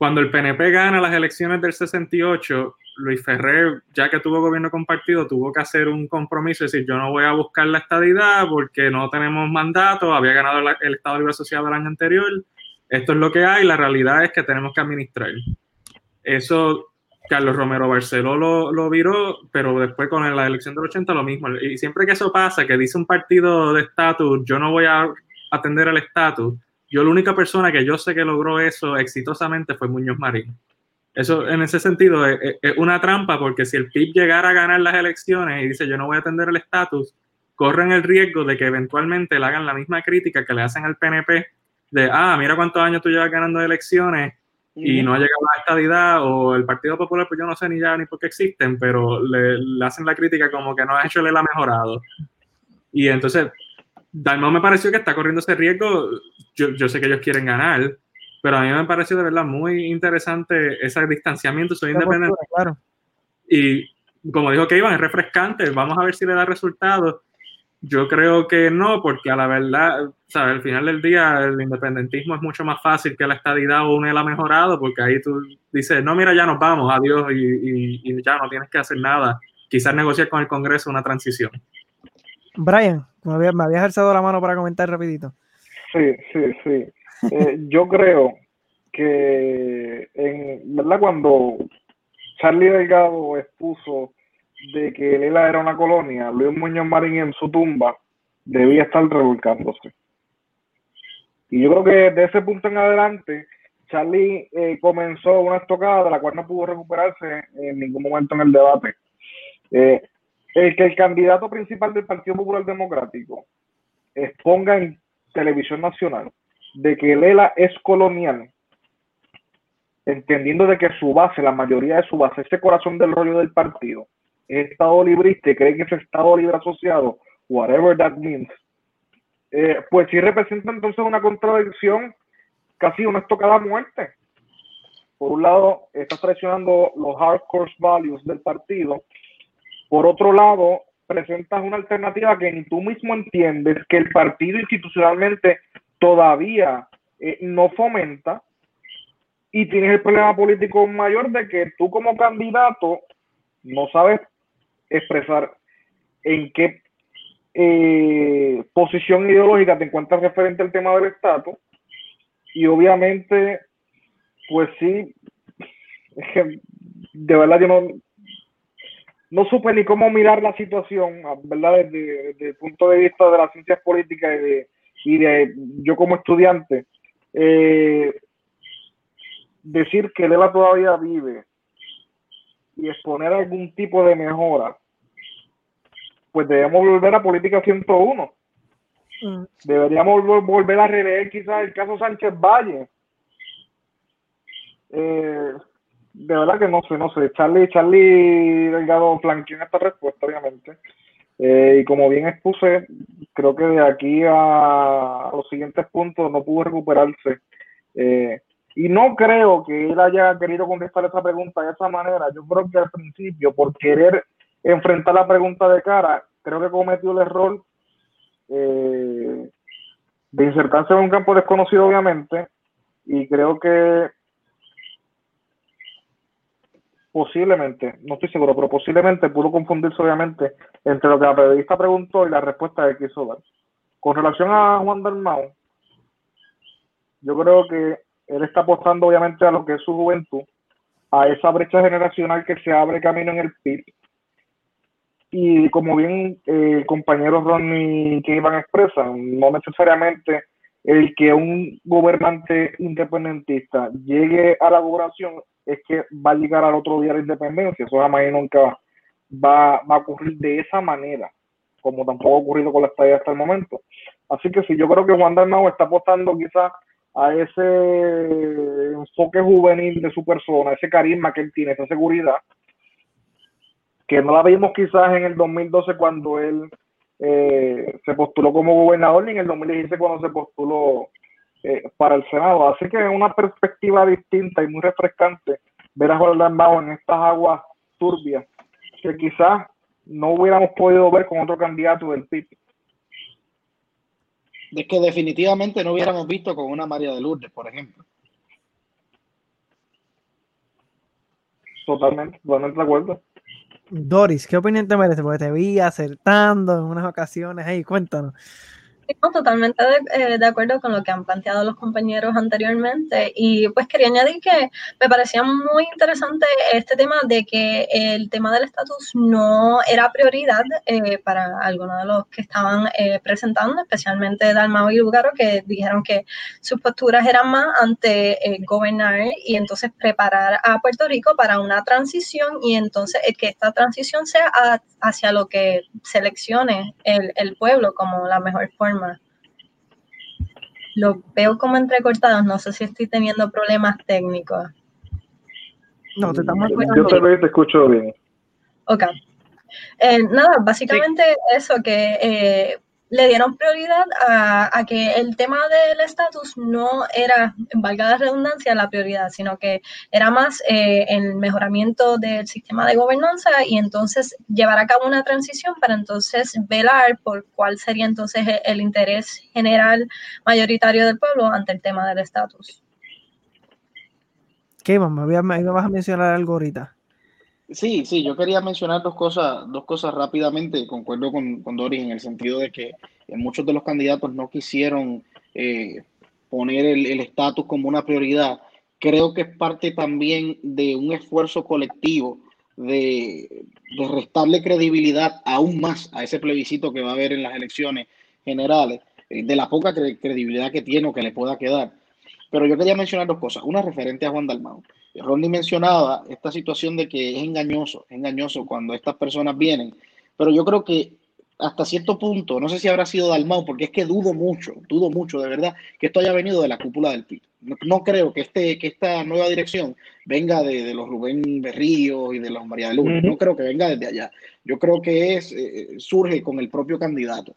cuando el PNP gana las elecciones del 68, Luis Ferrer, ya que tuvo gobierno compartido, tuvo que hacer un compromiso, es decir, yo no voy a buscar la estadidad porque no tenemos mandato, había ganado el Estado Libre Asociado el año anterior, esto es lo que hay, la realidad es que tenemos que administrar. Eso Carlos Romero Barceló lo, lo viró, pero después con la elección del 80 lo mismo. Y siempre que eso pasa, que dice un partido de estatus, yo no voy a atender el estatus, yo la única persona que yo sé que logró eso exitosamente fue Muñoz Marín. Eso en ese sentido es, una trampa porque si el PIB llegara a ganar las elecciones y dice yo no voy a atender el estatus, corren el riesgo de que eventualmente le hagan la misma crítica que le hacen al PNP de, ah, mira cuántos años tú llevas ganando elecciones y no ha llegado a la estadidad o el Partido Popular, pues yo no sé ni ya ni por qué existen, pero le, hacen la crítica como que no ha hecho, él ha mejorado. Y entonces, Dalmau me pareció que está corriendo ese riesgo, yo, yo, sé que ellos quieren ganar, pero a mí me pareció de verdad muy interesante ese distanciamiento, soy independiente. Claro. Y como dijo que iban, es refrescante, vamos a ver si le da resultados yo creo que no, porque a la verdad, ¿sabes? al final del día el independentismo es mucho más fácil que la estadidad o él ha mejorado, porque ahí tú dices, no, mira, ya nos vamos, adiós, y, y, ya no tienes que hacer nada. Quizás negociar con el Congreso una transición. Brian, me, había, me habías alzado la mano para comentar rapidito. Sí, sí, sí. Eh, yo creo que, en verdad, cuando Charlie Delgado expuso de que Lela era una colonia, Luis Muñoz Marín en su tumba debía estar revolcándose. Y yo creo que de ese punto en adelante, Charlie eh, comenzó una estocada de la cual no pudo recuperarse en ningún momento en el debate. Eh, el que el candidato principal del Partido Popular Democrático exponga en televisión nacional de que Lela es colonial, entendiendo de que su base, la mayoría de su base, ese corazón del rollo del partido, Estado librista y cree que es Estado libre asociado, whatever that means, eh, pues sí representa entonces una contradicción, casi una estocada muerte. Por un lado, estás traicionando los hardcore values del partido. Por otro lado, presentas una alternativa que tú mismo entiendes que el partido institucionalmente todavía eh, no fomenta y tienes el problema político mayor de que tú como candidato no sabes expresar en qué eh, posición ideológica te encuentras referente al tema del estatus. Y obviamente, pues sí, de verdad yo no, no supe ni cómo mirar la situación, ¿verdad? Desde, el punto de vista de las ciencias políticas y de, y de yo como estudiante. Eh, decir que Lela todavía vive y exponer algún tipo de mejora pues debemos volver a política 101. Mm. Deberíamos volver a releer quizás el caso Sánchez Valle. Eh, de verdad que no sé, no sé. Charlie, Charlie Delgado flanqueó en esta respuesta, obviamente. Eh, y como bien expuse, creo que de aquí a, los siguientes puntos no pudo recuperarse. Eh, y no creo que él haya querido contestar esa pregunta de esa manera. Yo creo que al principio, por querer enfrentar la pregunta de cara, creo que cometió el error eh, de insertarse en un campo desconocido, obviamente, y creo que posiblemente, no estoy seguro, pero posiblemente pudo confundirse, obviamente, entre lo que la periodista preguntó y la respuesta que quiso. Con relación a Juan Dalmau, yo creo que él está apostando, obviamente, a lo que es su juventud, a esa brecha generacional que se abre camino en el PIB y como bien eh, el compañero Ronnie que iban a expresar, no necesariamente el que un gobernante independentista llegue a la gobernación es que va a llegar al otro día la independencia. Eso jamás y nunca va, a ocurrir de esa manera, como tampoco ha ocurrido con la estadía hasta el momento. Así que sí, yo creo que Juan Dalmau está apostando quizás a ese enfoque juvenil de su persona, ese carisma que él tiene, esa seguridad, que no la vimos quizás en el 2012 cuando él eh, se postuló como gobernador ni en el 2016 cuando se postuló eh, para el Senado. Así que es una perspectiva distinta y muy refrescante ver a Juan Dalmau en estas aguas turbias que quizás no hubiéramos podido ver con otro candidato del PIB. Es que definitivamente no hubiéramos visto con una María de Lourdes, por ejemplo. Totalmente, totalmente de acuerdo. Doris, ¿qué opinión te merece? Porque te vi acertando en unas ocasiones. Ahí, cuéntanos totalmente de, eh, de, acuerdo con lo que han planteado los compañeros anteriormente y pues quería añadir que me parecía muy interesante este tema de que el tema del estatus no era prioridad eh, para algunos de los que estaban eh, presentando, especialmente Dalmao y Lugaro, que dijeron que sus posturas eran más ante gobernar y entonces preparar a Puerto Rico para una transición y entonces que esta transición sea hacia lo que seleccione el, el pueblo como la mejor forma lo veo como entrecortados, no sé si estoy teniendo problemas técnicos. No, te estamos Yo te, te escucho bien. Ok. Eh, nada, básicamente eso, que eh, le dieron prioridad a, que el tema del estatus no era, valga la redundancia, la prioridad, sino que era más eh, el mejoramiento del sistema de gobernanza y entonces llevar a cabo una transición para entonces velar por cuál sería entonces el, interés general mayoritario del pueblo ante el tema del estatus. ¿Qué, mamá? ¿Me vas a mencionar algo ahorita? Sí, sí, yo quería mencionar dos cosas, dos cosas rápidamente. Concuerdo con, con Doris en el sentido de que muchos de los candidatos no quisieron eh, poner el estatus como una prioridad. Creo que es parte también de un esfuerzo colectivo de, de restarle credibilidad aún más a ese plebiscito que va a haber en las elecciones generales, eh, de la poca credibilidad que tiene o que le pueda quedar. Pero yo quería mencionar dos cosas. Una referente a Juan Dalmau. Ronnie mencionaba esta situación de que es engañoso, es engañoso cuando estas personas vienen, pero yo creo que hasta cierto punto, no sé si habrá sido Dalmau, porque es que dudo mucho, dudo mucho de verdad que esto haya venido de la cúpula del PIB. No, creo que, este, que esta nueva dirección venga de, los Rubén Berrío y de los María de Luna, no creo que venga desde allá. Yo creo que es, eh, surge con el propio candidato.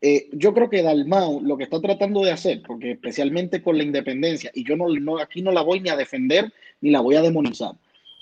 Eh, yo creo que Dalmau lo que está tratando de hacer, porque especialmente con la independencia, y yo no, no, aquí no la voy ni a defender ni la voy a demonizar,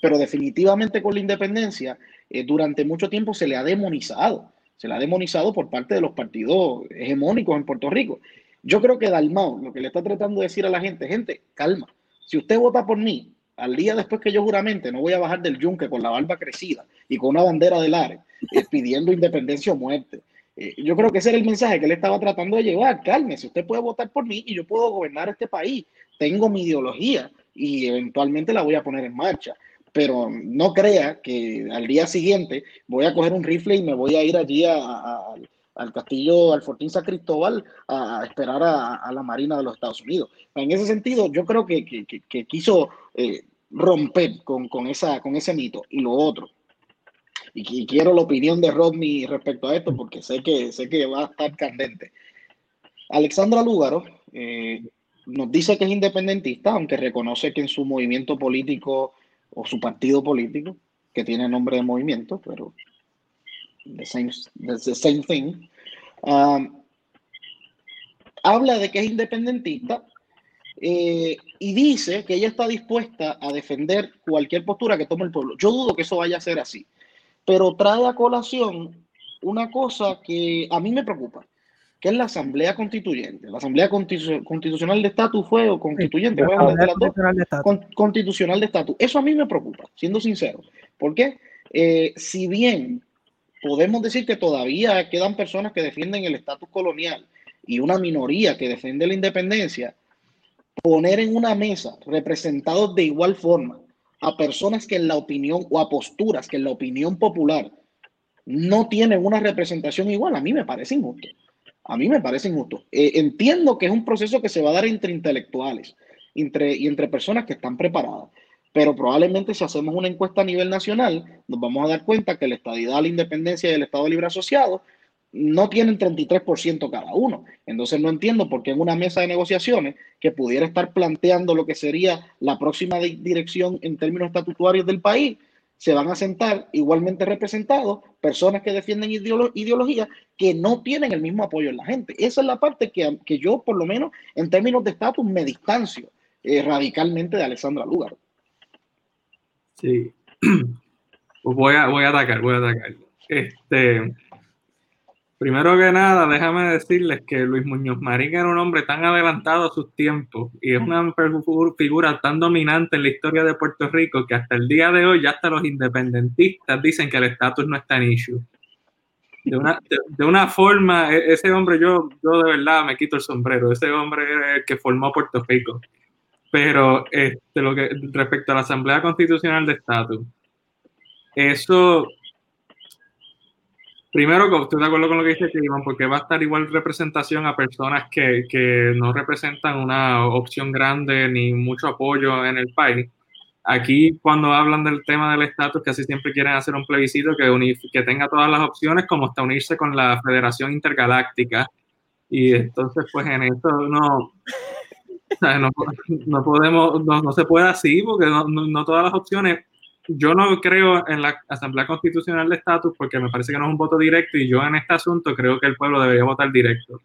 pero definitivamente con la independencia, eh, durante mucho tiempo se le ha demonizado, se le ha demonizado por parte de los partidos hegemónicos en Puerto Rico. Yo creo que Dalmau lo que le está tratando de decir a la gente, gente, calma, si usted vota por mí, al día después que yo juramente no voy a bajar del yunque con la barba crecida y con una bandera de Lares eh, pidiendo independencia o muerte. Eh, yo creo que ese era el mensaje que él estaba tratando de llevar. Cálmese, usted puede votar por mí y yo puedo gobernar este país. Tengo mi ideología y eventualmente la voy a poner en marcha. Pero no crea que al día siguiente voy a coger un rifle y me voy a ir allí al castillo, al Fortín San Cristóbal, a, esperar a, la Marina de los Estados Unidos. En ese sentido, yo creo que, quiso eh, romper con, con, esa, con ese mito. Y lo otro, y, quiero la opinión de Rodney respecto a esto porque sé que, sé que va a estar candente. Alexandra Lúgaro eh, nos dice que es independentista, aunque reconoce que en su movimiento político o su partido político, que tiene nombre de movimiento, pero the same, the same thing, um, habla de que es independentista eh, y dice que ella está dispuesta a defender cualquier postura que tome el pueblo. Yo dudo que eso vaya a ser así pero trae a colación una cosa que a mí me preocupa, que es la Asamblea Constituyente. La Asamblea Constitucional de Estatus fue o constituyente, constitucional de estatus. Eso a mí me preocupa, siendo sincero. porque eh, si bien podemos decir que todavía quedan personas que defienden el estatus colonial y una minoría que defiende la independencia, poner en una mesa representados de igual forma a personas que en la opinión o a posturas que en la opinión popular no tienen una representación igual, a mí me parece injusto. A mí me parece injusto. Eh, entiendo que es un proceso que se va a dar entre intelectuales entre, y entre personas que están preparadas, pero probablemente si hacemos una encuesta a nivel nacional, nos vamos a dar cuenta que la estadidad, la independencia y el Estado Libre Asociado no tienen 33% cada uno. Entonces no entiendo por qué en una mesa de negociaciones que pudiera estar planteando lo que sería la próxima dirección en términos estatutarios del país, se van a sentar igualmente representados personas que defienden ideología que no tienen el mismo apoyo en la gente. Esa es la parte que, que yo, por lo menos, en términos de estatus, me distancio eh, radicalmente de Alessandra Lugar. Sí. Pues voy a, voy a atacar, voy a atacar. Este, Primero que nada, déjame decirles que Luis Muñoz Marín era un hombre tan adelantado a sus tiempos y es una figura tan dominante en la historia de Puerto Rico que hasta el día de hoy ya hasta los independentistas dicen que el estatus no está en issue. De una, de, una forma, e, ese hombre yo, yo de verdad me quito el sombrero, ese hombre era el que formó Puerto Rico. Pero este, lo que, respecto a la Asamblea Constitucional de Estatus, eso Primero, estoy de acuerdo con lo que dice Iván, porque va a estar igual representación a personas que, que, no representan una opción grande ni mucho apoyo en el país. Aquí, cuando hablan del tema del estatus, casi siempre quieren hacer un plebiscito que, que tenga todas las opciones, como hasta unirse con la Federación Intergaláctica. Y entonces, pues en esto no, no, no podemos, no, no, se puede así, porque no, no todas las opciones yo no creo en la Asamblea Constitucional de Estatus porque me parece que no es un voto directo y yo en este asunto creo que el pueblo debería votar directo.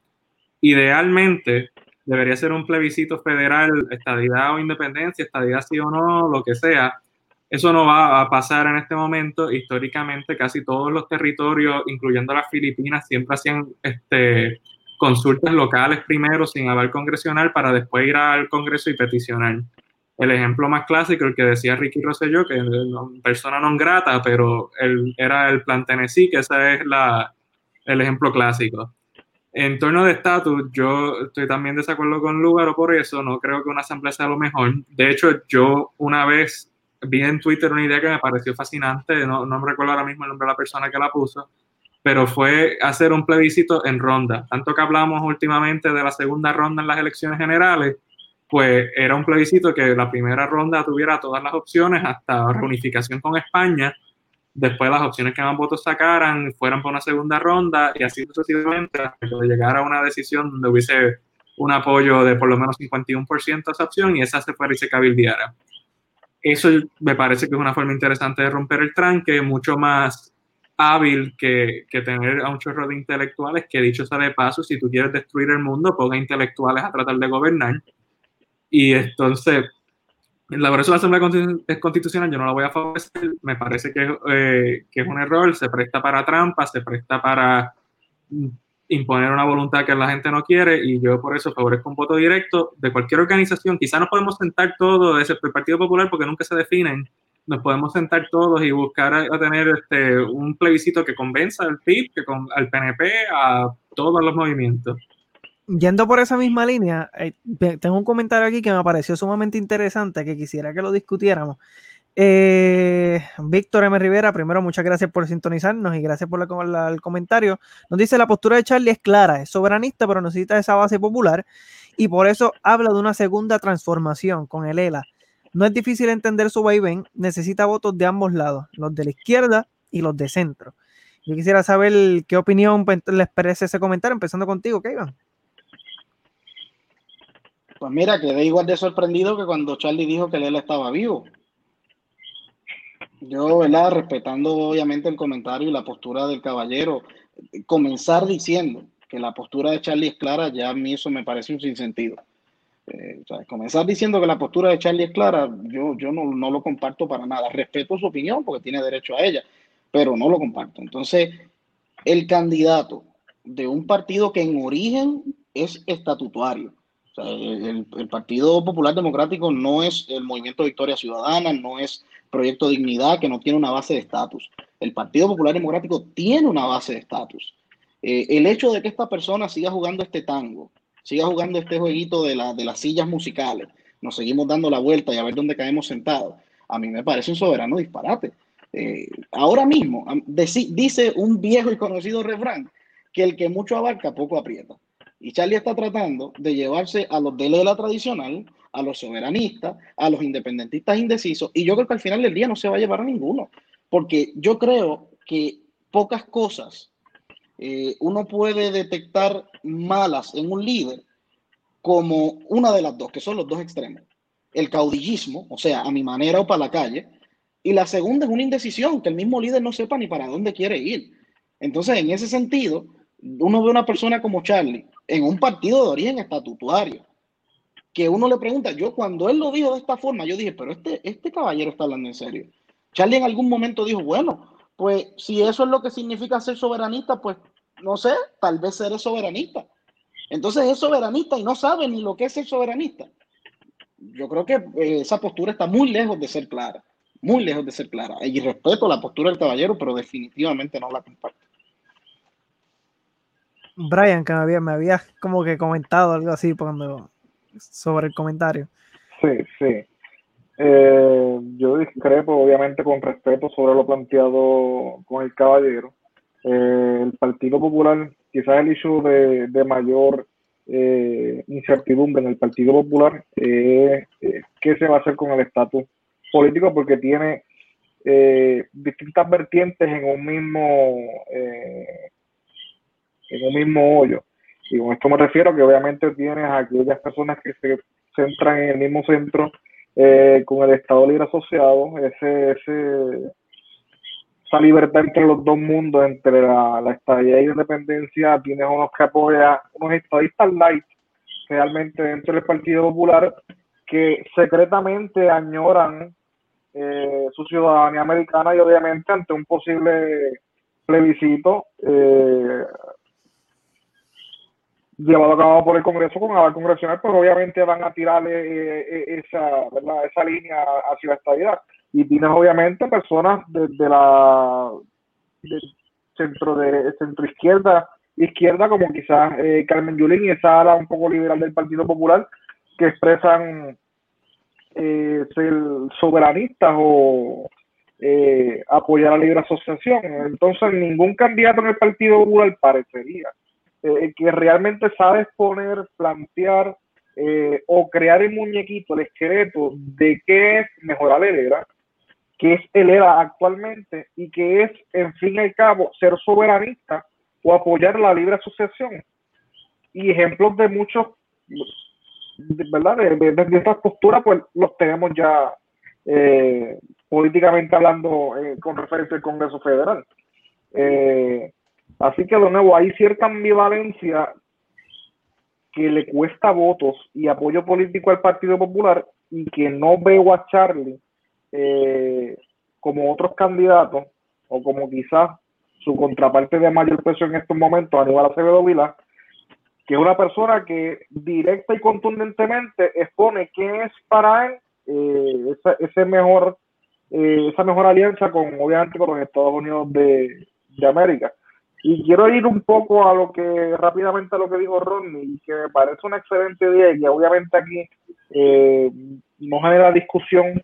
Idealmente debería ser un plebiscito federal, estadidad o independencia, estadidad sí o no, lo que sea. Eso no va a pasar en este momento. Históricamente casi todos los territorios, incluyendo las Filipinas, siempre hacían este, consultas locales primero sin aval congresional para después ir al Congreso y peticionar el ejemplo más clásico, el que decía Ricky Rosselló, que persona non grata, pero él era el plan Tennessee, que ese es la, el ejemplo clásico. En torno de estatus, yo estoy también de desacuerdo con Lugaro por eso, no creo que una asamblea sea lo mejor. De hecho, yo una vez vi en Twitter una idea que me pareció fascinante, no, no me recuerdo ahora mismo el nombre de la persona que la puso, pero fue hacer un plebiscito en ronda. Tanto que hablamos últimamente de la segunda ronda en las elecciones generales, pues era un plebiscito que la primera ronda tuviera todas las opciones hasta reunificación con España, después las opciones que más votos sacaran fueran para una segunda ronda y así sucesivamente hasta que llegara a una decisión donde hubiese un apoyo de por lo menos 51% a esa opción y esa se fuera y se cabildeara. Eso me parece que es una forma interesante de romper el tranque, mucho más hábil que, que, tener a un chorro de intelectuales que dicho sea de paso, si tú quieres destruir el mundo, ponga intelectuales a tratar de gobernar y entonces, la por eso la Asamblea Constitucional yo no la voy a favorecer, me parece que, eh, que es un error, se presta para trampas, se presta para imponer una voluntad que la gente no quiere y yo por eso favorezco un voto directo de cualquier organización. Quizá nos podemos sentar todos, ese el Partido Popular, porque nunca se definen, nos podemos sentar todos y buscar a, tener este, un plebiscito que convenza al PIB, que con, al PNP, a todos los movimientos yendo por esa misma línea, eh, tengo un comentario aquí que me pareció sumamente interesante, que quisiera que lo discutiéramos. Eh, Víctor M. Rivera, primero muchas gracias por sintonizarnos y gracias por el comentario. Nos dice la postura de Charlie es clara, es soberanista, pero necesita esa base popular y por eso habla de una segunda transformación con el ELA. No es difícil entender su vaivén, necesita votos de ambos lados, los de la izquierda y los de centro. Yo quisiera saber qué opinión les parece ese comentario, empezando contigo, ¿qué Iván? Pues mira, quedé igual de sorprendido que cuando Charlie dijo que él estaba vivo. Yo, ¿verdad? Respetando obviamente el comentario y la postura del caballero, comenzar diciendo que la postura de Charlie es clara, ya a mí eso me parece un sinsentido. Eh, comenzar diciendo que la postura de Charlie es clara, yo, yo no, no lo comparto para nada. Respeto su opinión porque tiene derecho a ella, pero no lo comparto. Entonces, el candidato de un partido que en origen es estatutario, el, Partido Popular Democrático no es el Movimiento Victoria Ciudadana, no es Proyecto Dignidad, que no tiene una base de estatus. El Partido Popular Democrático tiene una base de estatus. Eh, el hecho de que esta persona siga jugando este tango, siga jugando este jueguito de, de las sillas musicales, nos seguimos dando la vuelta y a ver dónde caemos sentados, a mí me parece un soberano disparate. Eh, ahora mismo, dice un viejo y conocido refrán, que el que mucho abarca, poco aprieta. Y Charlie está tratando de llevarse a los de la tradicional, a los soberanistas, a los independentistas indecisos, y yo creo que al final del día no se va a llevar a ninguno, porque yo creo que pocas cosas eh, uno puede detectar malas en un líder como una de las dos, que son los dos extremos. El caudillismo, o sea, a mi manera o para la calle, Y la segunda es una indecisión, que el mismo líder no sepa ni para dónde quiere ir. Entonces, en ese sentido, uno ve una persona como Charlie en un partido de origen estatutario, que uno le pregunta, yo cuando él lo dijo de esta forma, yo dije, pero este, este caballero está hablando en serio. Charlie en algún momento dijo, bueno, pues si eso es lo que significa ser soberanista, pues no sé, tal vez ser soberanista. Entonces es soberanista y no sabe ni lo que es ser soberanista. Yo creo que eh, esa postura está muy lejos de ser clara, muy lejos de ser clara. Y respeto la postura del caballero, pero definitivamente no la comparto. Brian, que me había, me había como que comentado algo así cuando, sobre el comentario. Sí, sí. Eh, yo discrepo, obviamente, con respeto sobre lo planteado con el caballero. Eh, el Partido Popular, quizás el issue de, de mayor eh, incertidumbre en el Partido Popular es qué se va a hacer con el estatus político, porque tiene distintas vertientes en un mismo en un mismo hoyo. Y con esto me refiero que obviamente tienes a aquellas personas que se centran en el mismo centro eh, con el Estado Libre Asociado, ese, ese, esa libertad entre los dos mundos, entre la, la estadía y la independencia, tienes unos que apoyan, unos estadistas light realmente dentro del Partido Popular que secretamente añoran eh, su ciudadanía americana y obviamente ante un posible plebiscito eh, llevado a cabo por el Congreso con aval congresional, pues obviamente van a tirarle eh, eh, esa, ¿verdad? esa línea hacia la estabilidad. Y tienes obviamente personas de, la centro de centro izquierda, izquierda como quizás eh, Carmen Yulín y esa ala un poco liberal del Partido Popular que expresan ser soberanistas o apoyar la libre asociación. Entonces ningún candidato en el Partido Popular parecería eh, que realmente sabes poner, plantear eh, o crear el muñequito, el esqueleto de qué es mejorar el ERA, qué es el ERA actualmente y qué es, en fin y al cabo, ser soberanista o apoyar la libre asociación. Y ejemplos de muchos, ¿verdad? De, estas posturas, pues los tenemos ya eh, políticamente hablando con referencia al Congreso Federal. Eh, Así que de nuevo hay cierta ambivalencia que le cuesta votos y apoyo político al Partido Popular y que no veo a Charlie eh, como otros candidatos o como quizás su contraparte de mayor peso en estos momentos, Aníbal Acevedo Vila, que es una persona que directa y contundentemente expone qué es para él eh, ese mejor, eh, esa mejor alianza con, obviamente, con los Estados Unidos de, de América. Y quiero ir un poco a lo que, rápidamente a lo que dijo Ronnie, que me parece una excelente idea y obviamente aquí eh, no genera discusión,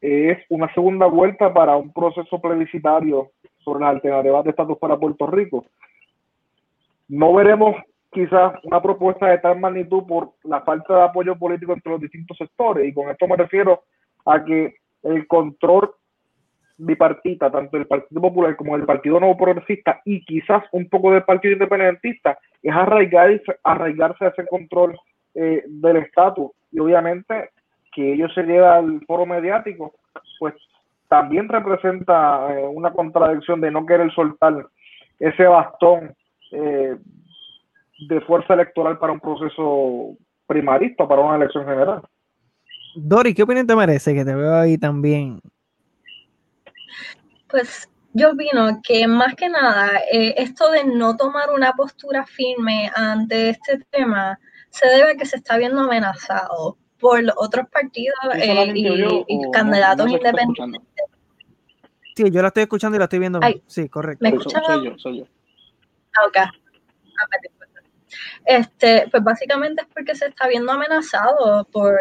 es una segunda vuelta para un proceso plebiscitario sobre las alternativas de estatus para Puerto Rico. No veremos quizás una propuesta de tal magnitud por la falta de apoyo político entre los distintos sectores y con esto me refiero a que el control bipartita, tanto el Partido Popular como el Partido Nuevo Progresista y quizás un poco del Partido Independentista, es arraigar, arraigarse a ese control eh, del estatus. Y obviamente que ellos se lleva al foro mediático, pues también representa eh, una contradicción de no querer soltar ese bastón eh, de fuerza electoral para un proceso primarista, para una elección general. Dori, ¿qué opinión te merece? Que te veo ahí también pues yo opino que más que nada eh, esto de no tomar una postura firme ante este tema se debe a que se está viendo amenazado por los otros partidos eh, y, candidatos independientes. Sí, yo la estoy escuchando y la estoy viendo. sí, correcto. ¿Me escuchan? Soy yo, soy yo. Ah, ok. Ah, este, pues básicamente es porque se está viendo amenazado por,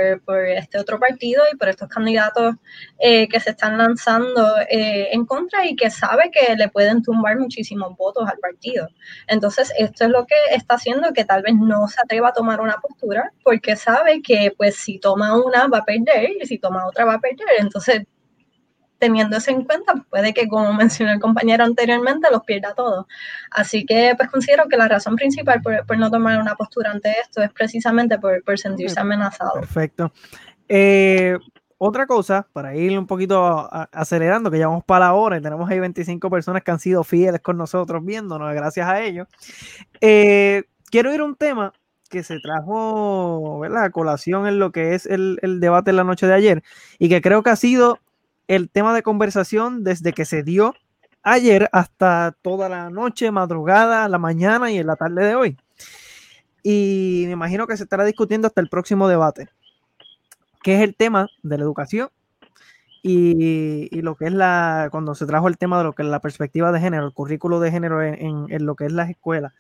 este otro partido y por estos candidatos eh, que se están lanzando eh, en contra y que sabe que le pueden tumbar muchísimos votos al partido. Entonces, esto es lo que está haciendo que tal vez no se atreva a tomar una postura porque sabe que pues si toma una va a perder y si toma otra va a perder. Entonces, teniendo eso en cuenta, puede que, como mencionó el compañero anteriormente, los pierda todos. Así que, pues considero que la razón principal por, no tomar una postura ante esto es precisamente por, sentirse amenazado. Perfecto. Eh, otra cosa, para ir un poquito acelerando, que ya vamos para la hora y tenemos ahí 25 personas que han sido fieles con nosotros viéndonos, gracias a ellos. Eh, quiero ir a un tema que se trajo ¿verdad? a colación en lo que es el, el debate en la noche de ayer y que creo que ha sido el tema de conversación desde que se dio ayer hasta toda la noche, madrugada, la mañana y en la tarde de hoy. Y me imagino que se estará discutiendo hasta el próximo debate, que es el tema de la educación y, y, lo que es la, cuando se trajo el tema de lo que es la perspectiva de género, el currículo de género en, en, lo que es las escuelas.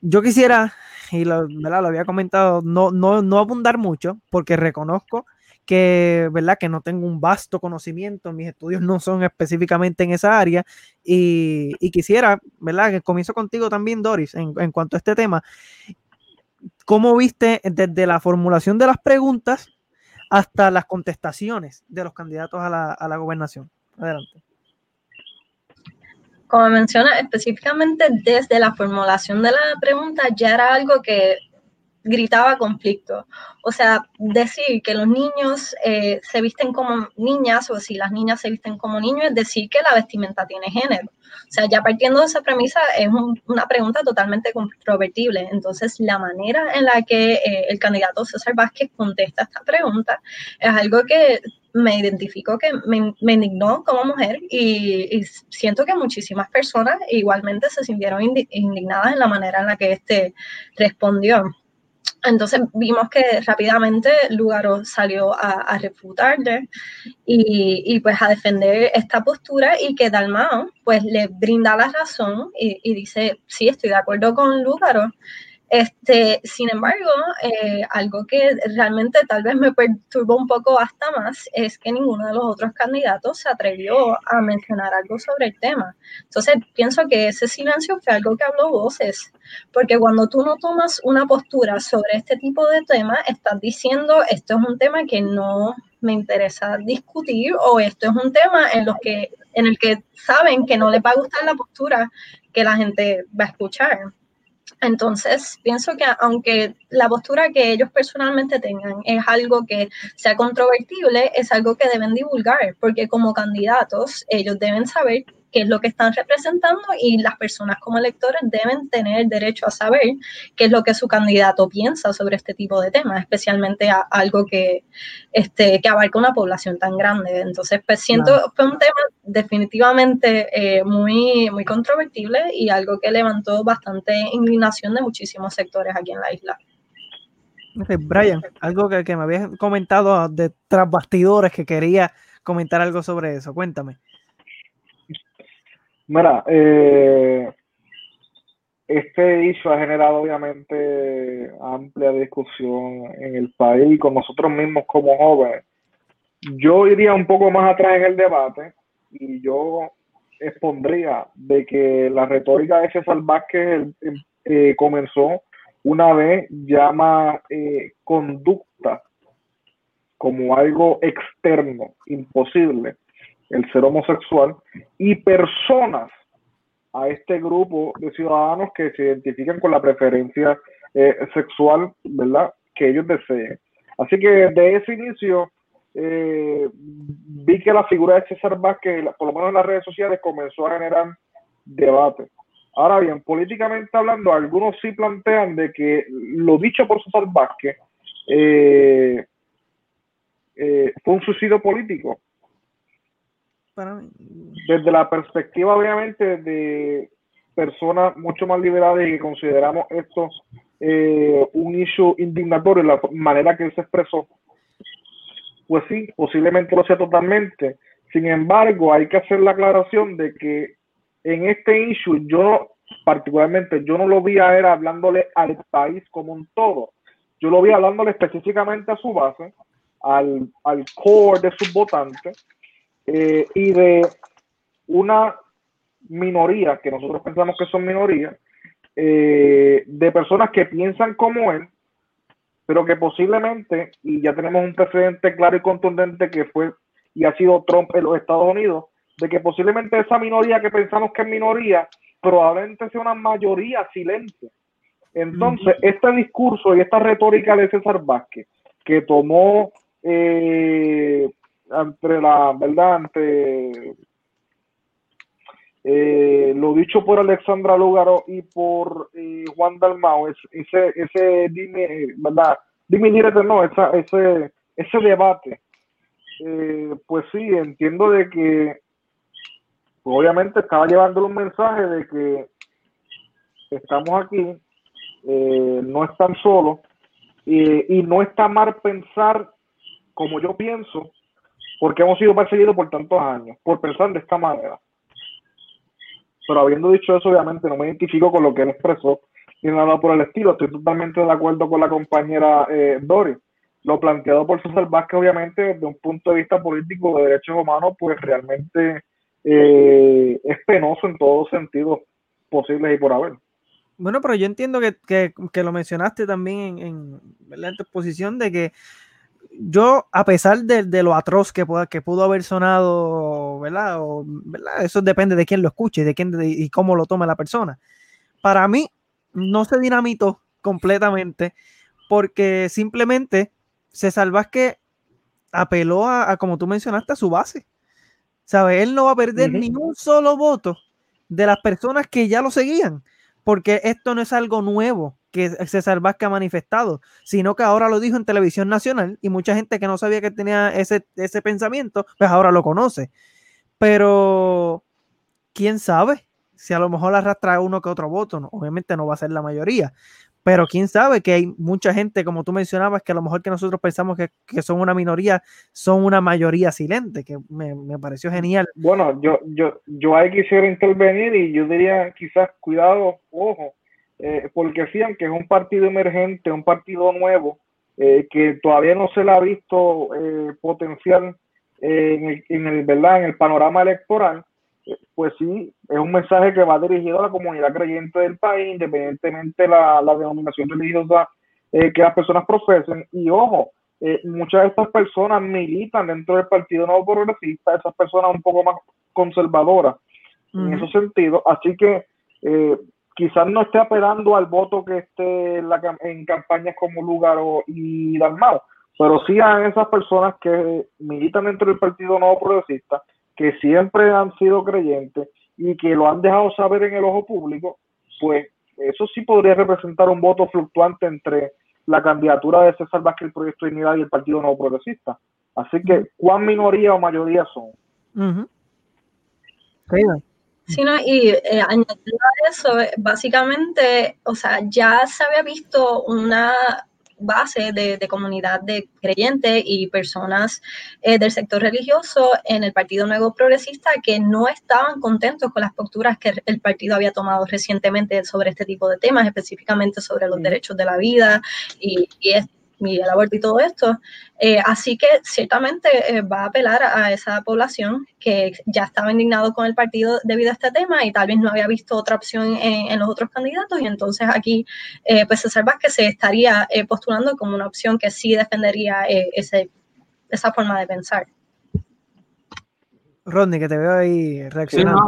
Yo quisiera, y lo, lo había comentado, no, no, no abundar mucho, porque reconozco que, ¿verdad? que no tengo un vasto conocimiento, mis estudios no son específicamente en esa área y, quisiera, ¿verdad? Que comienzo contigo también, Doris, en, en, cuanto a este tema. ¿Cómo viste desde la formulación de las preguntas hasta las contestaciones de los candidatos a la, a la gobernación? Adelante. Como menciona, específicamente desde la formulación de la pregunta ya era algo que gritaba conflicto. O sea, decir que los niños eh, se visten como niñas o si las niñas se visten como niños es decir que la vestimenta tiene género. O sea, ya partiendo de esa premisa es un, una pregunta totalmente controvertible. Entonces, la manera en la que eh, el candidato César Vázquez contesta esta pregunta es algo que me identifico que me, me indignó como mujer y, y, siento que muchísimas personas igualmente se sintieron indignadas en la manera en la que este respondió. Entonces vimos que rápidamente Lugaro salió a, a refutarle y, y, pues a defender esta postura y que Dalmao pues le brinda la razón y, y dice, sí, estoy de acuerdo con Lugaro, este, sin embargo, eh, algo que realmente tal vez me perturbó un poco hasta más es que ninguno de los otros candidatos se atrevió a mencionar algo sobre el tema. Entonces, pienso que ese silencio fue algo que habló voces, porque cuando tú no tomas una postura sobre este tipo de temas, estás diciendo, esto es un tema que no me interesa discutir o esto es un tema en, los que, en el que saben que no les va a gustar la postura que la gente va a escuchar. Entonces, pienso que aunque la postura que ellos personalmente tengan es algo que sea controvertible, es algo que deben divulgar, porque como candidatos ellos deben saber qué es lo que están representando y las personas como electores deben tener derecho a saber qué es lo que su candidato piensa sobre este tipo de temas, especialmente a algo que, este, que abarca una población tan grande. Entonces, pues siento, claro. fue un tema definitivamente eh, muy, muy controvertible y algo que levantó bastante indignación de muchísimos sectores aquí en la isla. Brian, algo que, que me habías comentado de tras bastidores que quería comentar algo sobre eso. Cuéntame. Mira, eh, este issue ha generado obviamente amplia discusión en el país y con nosotros mismos como jóvenes. Yo iría un poco más atrás en el debate y yo expondría de que la retórica de César Vázquez eh, comenzó una vez llama eh, conducta como algo externo, imposible el ser homosexual, y personas a este grupo de ciudadanos que se identifican con la preferencia eh, sexual, ¿verdad? Que ellos deseen. Así que desde ese inicio eh, vi que la figura de César Vázquez, por lo menos en las redes sociales, comenzó a generar debate. Ahora bien, políticamente hablando, algunos sí plantean de que lo dicho por César Vázquez eh, eh, fue un suicidio político desde la perspectiva, obviamente, de personas mucho más liberadas y que consideramos esto eh, un issue indignatorio, la manera que él se expresó, pues sí, posiblemente lo sea totalmente. Sin embargo, hay que hacer la aclaración de que en este issue, yo particularmente, yo no lo vi a él hablándole al país como un todo. Yo lo vi hablándole específicamente a su base, al, al core de sus votantes, eh, y de una minoría, que nosotros pensamos que son minorías, eh, de personas que piensan como él, pero que posiblemente, y ya tenemos un precedente claro y contundente que fue y ha sido Trump en los Estados Unidos, de que posiblemente esa minoría que pensamos que es minoría, probablemente sea una mayoría silente. Entonces, este discurso y esta retórica de César Vázquez, que tomó eh, entre la verdad, entre eh, lo dicho por Alexandra Lúgaro y por eh, Juan Dalmao, ese, ese dime, ¿verdad? Dime no, esa, ese, ese debate, pues sí, entiendo de que obviamente estaba llevando un mensaje de que estamos aquí, no están solos, y no está mal pensar como yo pienso, porque hemos sido perseguidos por tantos años, por pensar de esta manera. Pero habiendo dicho eso, obviamente no me identifico con lo que él expresó ni nada por el estilo. Estoy totalmente de acuerdo con la compañera eh, Dori. Lo planteado por César Vázquez, obviamente, desde un punto de vista político de derechos humanos, pues realmente eh, es penoso en todos sentidos posibles y por haber. Bueno, pero yo entiendo que, lo mencionaste también en, en, tu exposición de que yo, a pesar de, lo atroz que, que pudo haber sonado, ¿verdad? Eso depende de quién lo escuche de quién, y cómo lo tome la persona. Para mí, no se dinamitó completamente porque simplemente César Vázquez apeló a, como tú mencionaste, a su base. ¿Sabes? Él no va a perder ni un solo voto de las personas que ya lo seguían, porque esto no es algo nuevo que César Vázquez ha manifestado, sino que ahora lo dijo en televisión nacional y mucha gente que no sabía que tenía ese, ese pensamiento, pues ahora lo conoce. Pero, ¿quién sabe? Si a lo mejor arrastra uno que otro voto, obviamente no va a ser la mayoría, pero quién sabe que hay mucha gente, como tú mencionabas, que a lo mejor que nosotros pensamos que, que son una minoría, son una mayoría silente, que me, me, pareció genial. Bueno, yo, yo, yo ahí quisiera intervenir y yo diría quizás, cuidado, ojo, eh, porque sí, que es un partido emergente, un partido nuevo, eh, que todavía no se le ha visto eh, potencial en el, en, el, ¿verdad? en el panorama electoral, pues sí, es un mensaje que va dirigido a la comunidad creyente del país, independientemente de la, la denominación religiosa que las personas profesen. Y ojo, muchas de estas personas militan dentro del Partido Nuevo Progresista, esas personas un poco más conservadoras en esos sentidos. Así que quizás no esté apelando al voto que esté en, la, en campañas como Lugaro y Dalmau, pero sí a esas personas que militan dentro del Partido Nuevo Progresista, que siempre han sido creyentes y que lo han dejado saber en el ojo público, pues eso sí podría representar un voto fluctuante entre la candidatura de César Vázquez, el Proyecto de Unidad y el Partido Nuevo Progresista. Así que, ¿cuán minoría o mayoría son? Sí, y eh, añadiendo a eso, básicamente, o sea, ya se había visto una base de, comunidad de creyentes y personas eh, del sector religioso en el Partido Nuevo Progresista que no estaban contentos con las posturas que el partido había tomado recientemente sobre este tipo de temas, específicamente sobre los derechos de la vida y, y, y el aborto y todo esto. Eh, así que ciertamente eh, va a apelar a esa población que ya estaba indignado con el partido debido a este tema y tal vez no había visto otra opción en, los otros candidatos y entonces aquí eh, pues César Vázquez se estaría postulando como una opción que sí defendería ese, esa forma de pensar. Rodney, que te veo ahí reaccionando.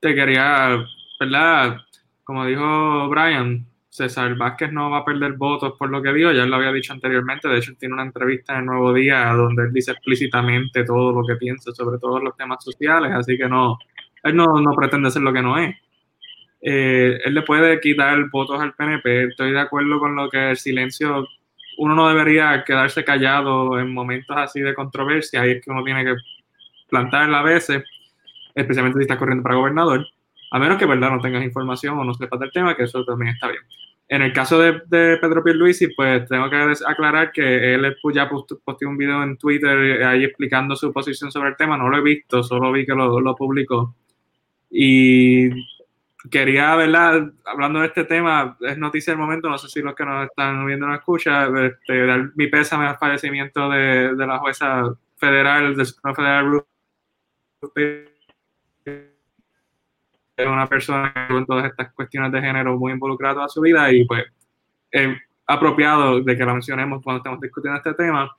te quería, ¿verdad? Como dijo Brian, César Vázquez no va a perder votos por lo que digo, ya lo había dicho anteriormente, de hecho tiene una entrevista en el Nuevo Día donde él dice explícitamente todo lo que piensa sobre todos los temas sociales, así que no, él no, pretende ser lo que no es. Eh, él le puede quitar votos al PNP, estoy de acuerdo con lo que el silencio, uno no debería quedarse callado en momentos así de controversia, y es que uno tiene que plantarla a veces, especialmente si está corriendo para gobernador, a menos que verdad no tengas información o no sepas del tema, que eso también está bien. En el caso de, de Pedro Pierluisi, pues tengo que aclarar que él ya posteó un video en Twitter ahí explicando su posición sobre el tema. No lo he visto, solo vi que lo, publicó. Y quería, ¿verdad? Hablando de este tema, es noticia del momento, no sé si los que nos están viendo nos escuchan, este, dar mi pésame al fallecimiento de, de la jueza federal, del Supremo Federal es una persona que en todas estas cuestiones de género muy involucrada toda su vida y pues es apropiado de que la mencionemos cuando estamos discutiendo este tema.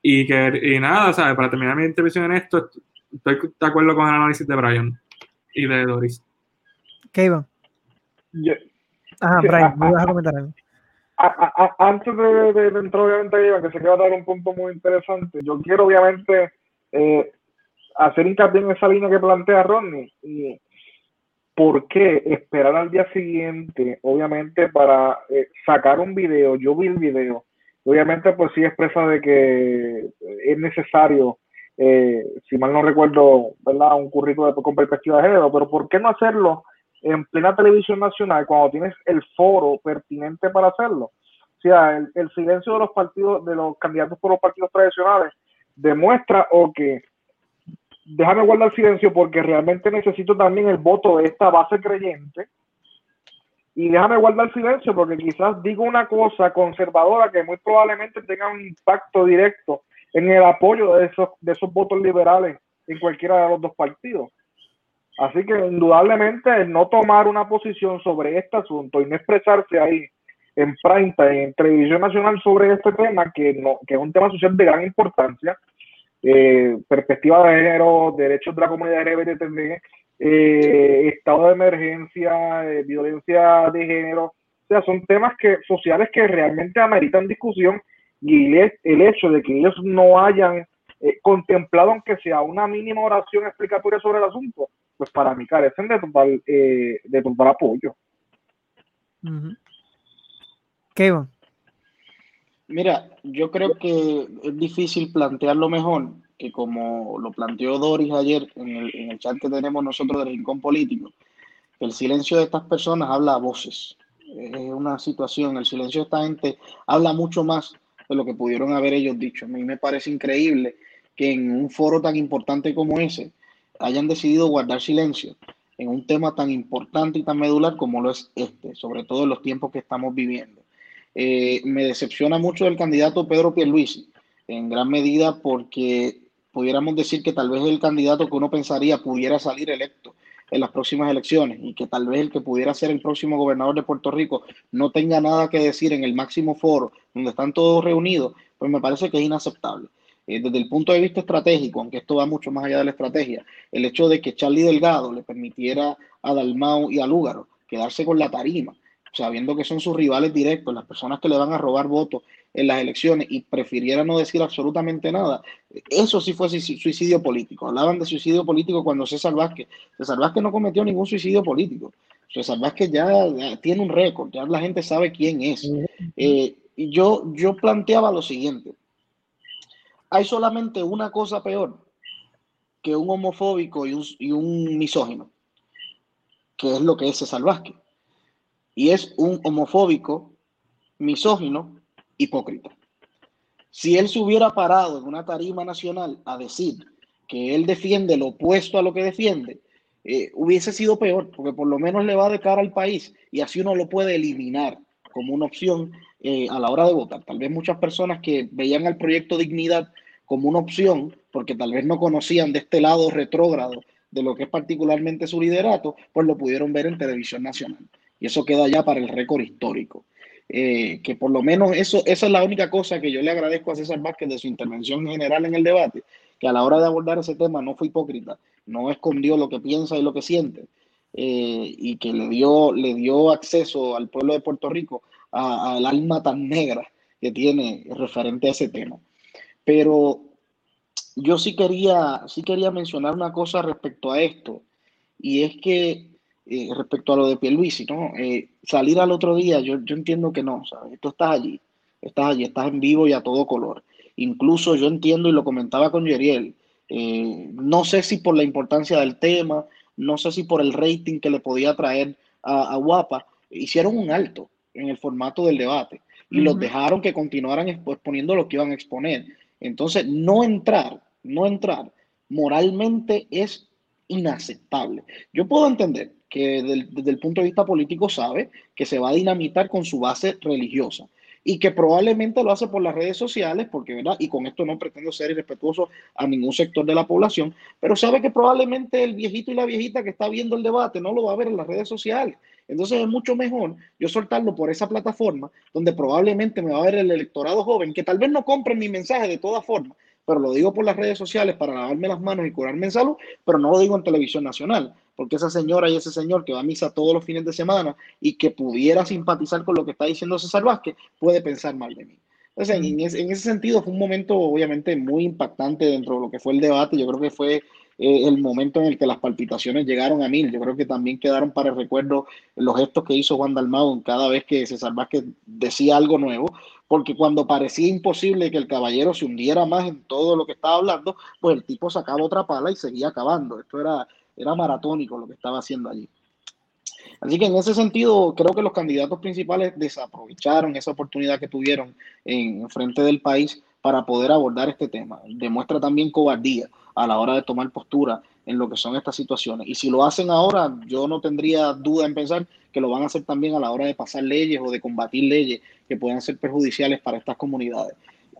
Y que y nada, ¿sabes? Para terminar mi intervención en esto, estoy de acuerdo con el análisis de Brian y de Doris. ¿Qué iba? Ajá, Brian, me vas a comentar algo. antes de, de, entrar obviamente ahí, que se queda dar un punto muy interesante, yo quiero obviamente eh, hacer hincapié en esa línea que plantea Rodney. Y, ¿Por qué esperar al día siguiente, obviamente, para eh, sacar un video? Yo vi el video. Obviamente, pues sí expresa de que es necesario, eh, si mal no recuerdo, ¿verdad? Un currículo con perspectiva de género, pero ¿por qué no hacerlo en plena televisión nacional cuando tienes el foro pertinente para hacerlo? O sea, el, el silencio de los partidos, de los candidatos por los partidos tradicionales, demuestra o que déjame guardar silencio porque realmente necesito también el voto de esta base creyente. Y déjame guardar silencio porque quizás digo una cosa conservadora que muy probablemente tenga un impacto directo en el apoyo de esos, de esos votos liberales en cualquiera de los dos partidos. Así que indudablemente no tomar una posición sobre este asunto y no expresarse ahí en prime en televisión nacional sobre este tema, que, no, que es un tema social de gran importancia, eh, perspectiva de género, derechos de la comunidad LGBTB, eh, estado de emergencia, eh, violencia de género, o sea, son temas que, sociales que realmente ameritan discusión y el, hecho de que ellos no hayan eh, contemplado, aunque sea una mínima oración explicatoria sobre el asunto, pues para mí carecen de total, de total apoyo. ¿Qué? Mira, yo creo que es difícil plantearlo mejor que como lo planteó Doris ayer en el, en el chat que tenemos nosotros del Rincón Político, el silencio de estas personas habla a voces. Es una situación, el silencio de esta gente habla mucho más de lo que pudieron haber ellos dicho. A mí me parece increíble que en un foro tan importante como ese hayan decidido guardar silencio en un tema tan importante y tan medular como lo es este, sobre todo en los tiempos que estamos viviendo. Eh, me decepciona mucho el candidato Pedro Pierluisi, en gran medida porque pudiéramos decir que tal vez el candidato que uno pensaría pudiera salir electo en las próximas elecciones y que tal vez el que pudiera ser el próximo gobernador de Puerto Rico no tenga nada que decir en el máximo foro donde están todos reunidos, pues me parece que es inaceptable. Eh, desde el punto de vista estratégico, aunque esto va mucho más allá de la estrategia, el hecho de que Charlie Delgado le permitiera a Dalmau y a Lúgaro quedarse con la tarima sabiendo que son sus rivales directos, las personas que le van a robar votos en las elecciones y prefiriera no decir absolutamente nada, eso sí fue suicidio político. Hablaban de suicidio político cuando César Vázquez. César Vázquez no cometió ningún suicidio político. César Vázquez ya, tiene un récord, ya la gente sabe quién es. Eh, y yo, yo planteaba lo siguiente. Hay solamente una cosa peor que un homofóbico y un, y un misógino, que es lo que es César Vázquez y es un homofóbico, misógino, hipócrita. Si él se hubiera parado en una tarima nacional a decir que él defiende lo opuesto a lo que defiende, eh, hubiese sido peor, porque por lo menos le va de cara al país y así uno lo puede eliminar como una opción eh, a la hora de votar. Tal vez muchas personas que veían al proyecto Dignidad como una opción, porque tal vez no conocían de este lado retrógrado de lo que es particularmente su liderato, pues lo pudieron ver en televisión nacional. Y eso queda ya para el récord histórico. Eh, que por lo menos eso, esa es la única cosa que yo le agradezco a César Vázquez de su intervención general en el debate, que a la hora de abordar ese tema no fue hipócrita, no escondió lo que piensa y lo que siente, eh, y que le dio, le dio acceso al pueblo de Puerto Rico al alma tan negra que tiene referente a ese tema. Pero yo sí quería, sí quería mencionar una cosa respecto a esto, y es que eh, respecto a lo de Pierluisi, ¿no? Eh, salir al otro día, yo, yo entiendo que no, ¿sabes? Tú estás allí, estás allí, estás en vivo y a todo color. Incluso yo entiendo y lo comentaba con Yeriel, eh, no sé si por la importancia del tema, no sé si por el rating que le podía traer a, Guapa, hicieron un alto en el formato del debate y los dejaron que continuaran exponiendo lo que iban a exponer. Entonces, no entrar, no entrar moralmente es inaceptable. Yo puedo entender que desde el punto de vista político sabe que se va a dinamitar con su base religiosa y que probablemente lo hace por las redes sociales, porque, ¿verdad? Y con esto no pretendo ser irrespetuoso a ningún sector de la población, pero sabe que probablemente el viejito y la viejita que está viendo el debate no lo va a ver en las redes sociales. Entonces es mucho mejor yo soltarlo por esa plataforma donde probablemente me va a ver el electorado joven que tal vez no compre mi mensaje de todas formas, pero lo digo por las redes sociales para lavarme las manos y curarme en salud, pero no lo digo en televisión nacional. Porque esa señora y ese señor que va a misa todos los fines de semana y que pudiera simpatizar con lo que está diciendo César Vázquez, puede pensar mal de mí. Entonces, en, en ese sentido fue un momento obviamente muy impactante dentro de lo que fue el debate. Yo creo que fue eh, el momento en el que las palpitaciones llegaron a mil. Yo creo que también quedaron para el recuerdo los gestos que hizo Juan Dalmau cada vez que César Vázquez decía algo nuevo, porque cuando parecía imposible que el caballero se hundiera más en todo lo que estaba hablando, pues el tipo sacaba otra pala y seguía acabando. Esto era, era maratónico lo que estaba haciendo allí. Así que en ese sentido, creo que los candidatos principales desaprovecharon esa oportunidad que tuvieron en frente del país para poder abordar este tema. Demuestra también cobardía a la hora de tomar postura en lo que son estas situaciones. Y si lo hacen ahora, yo no tendría duda en pensar que lo van a hacer también a la hora de pasar leyes o de combatir leyes que puedan ser perjudiciales para estas comunidades.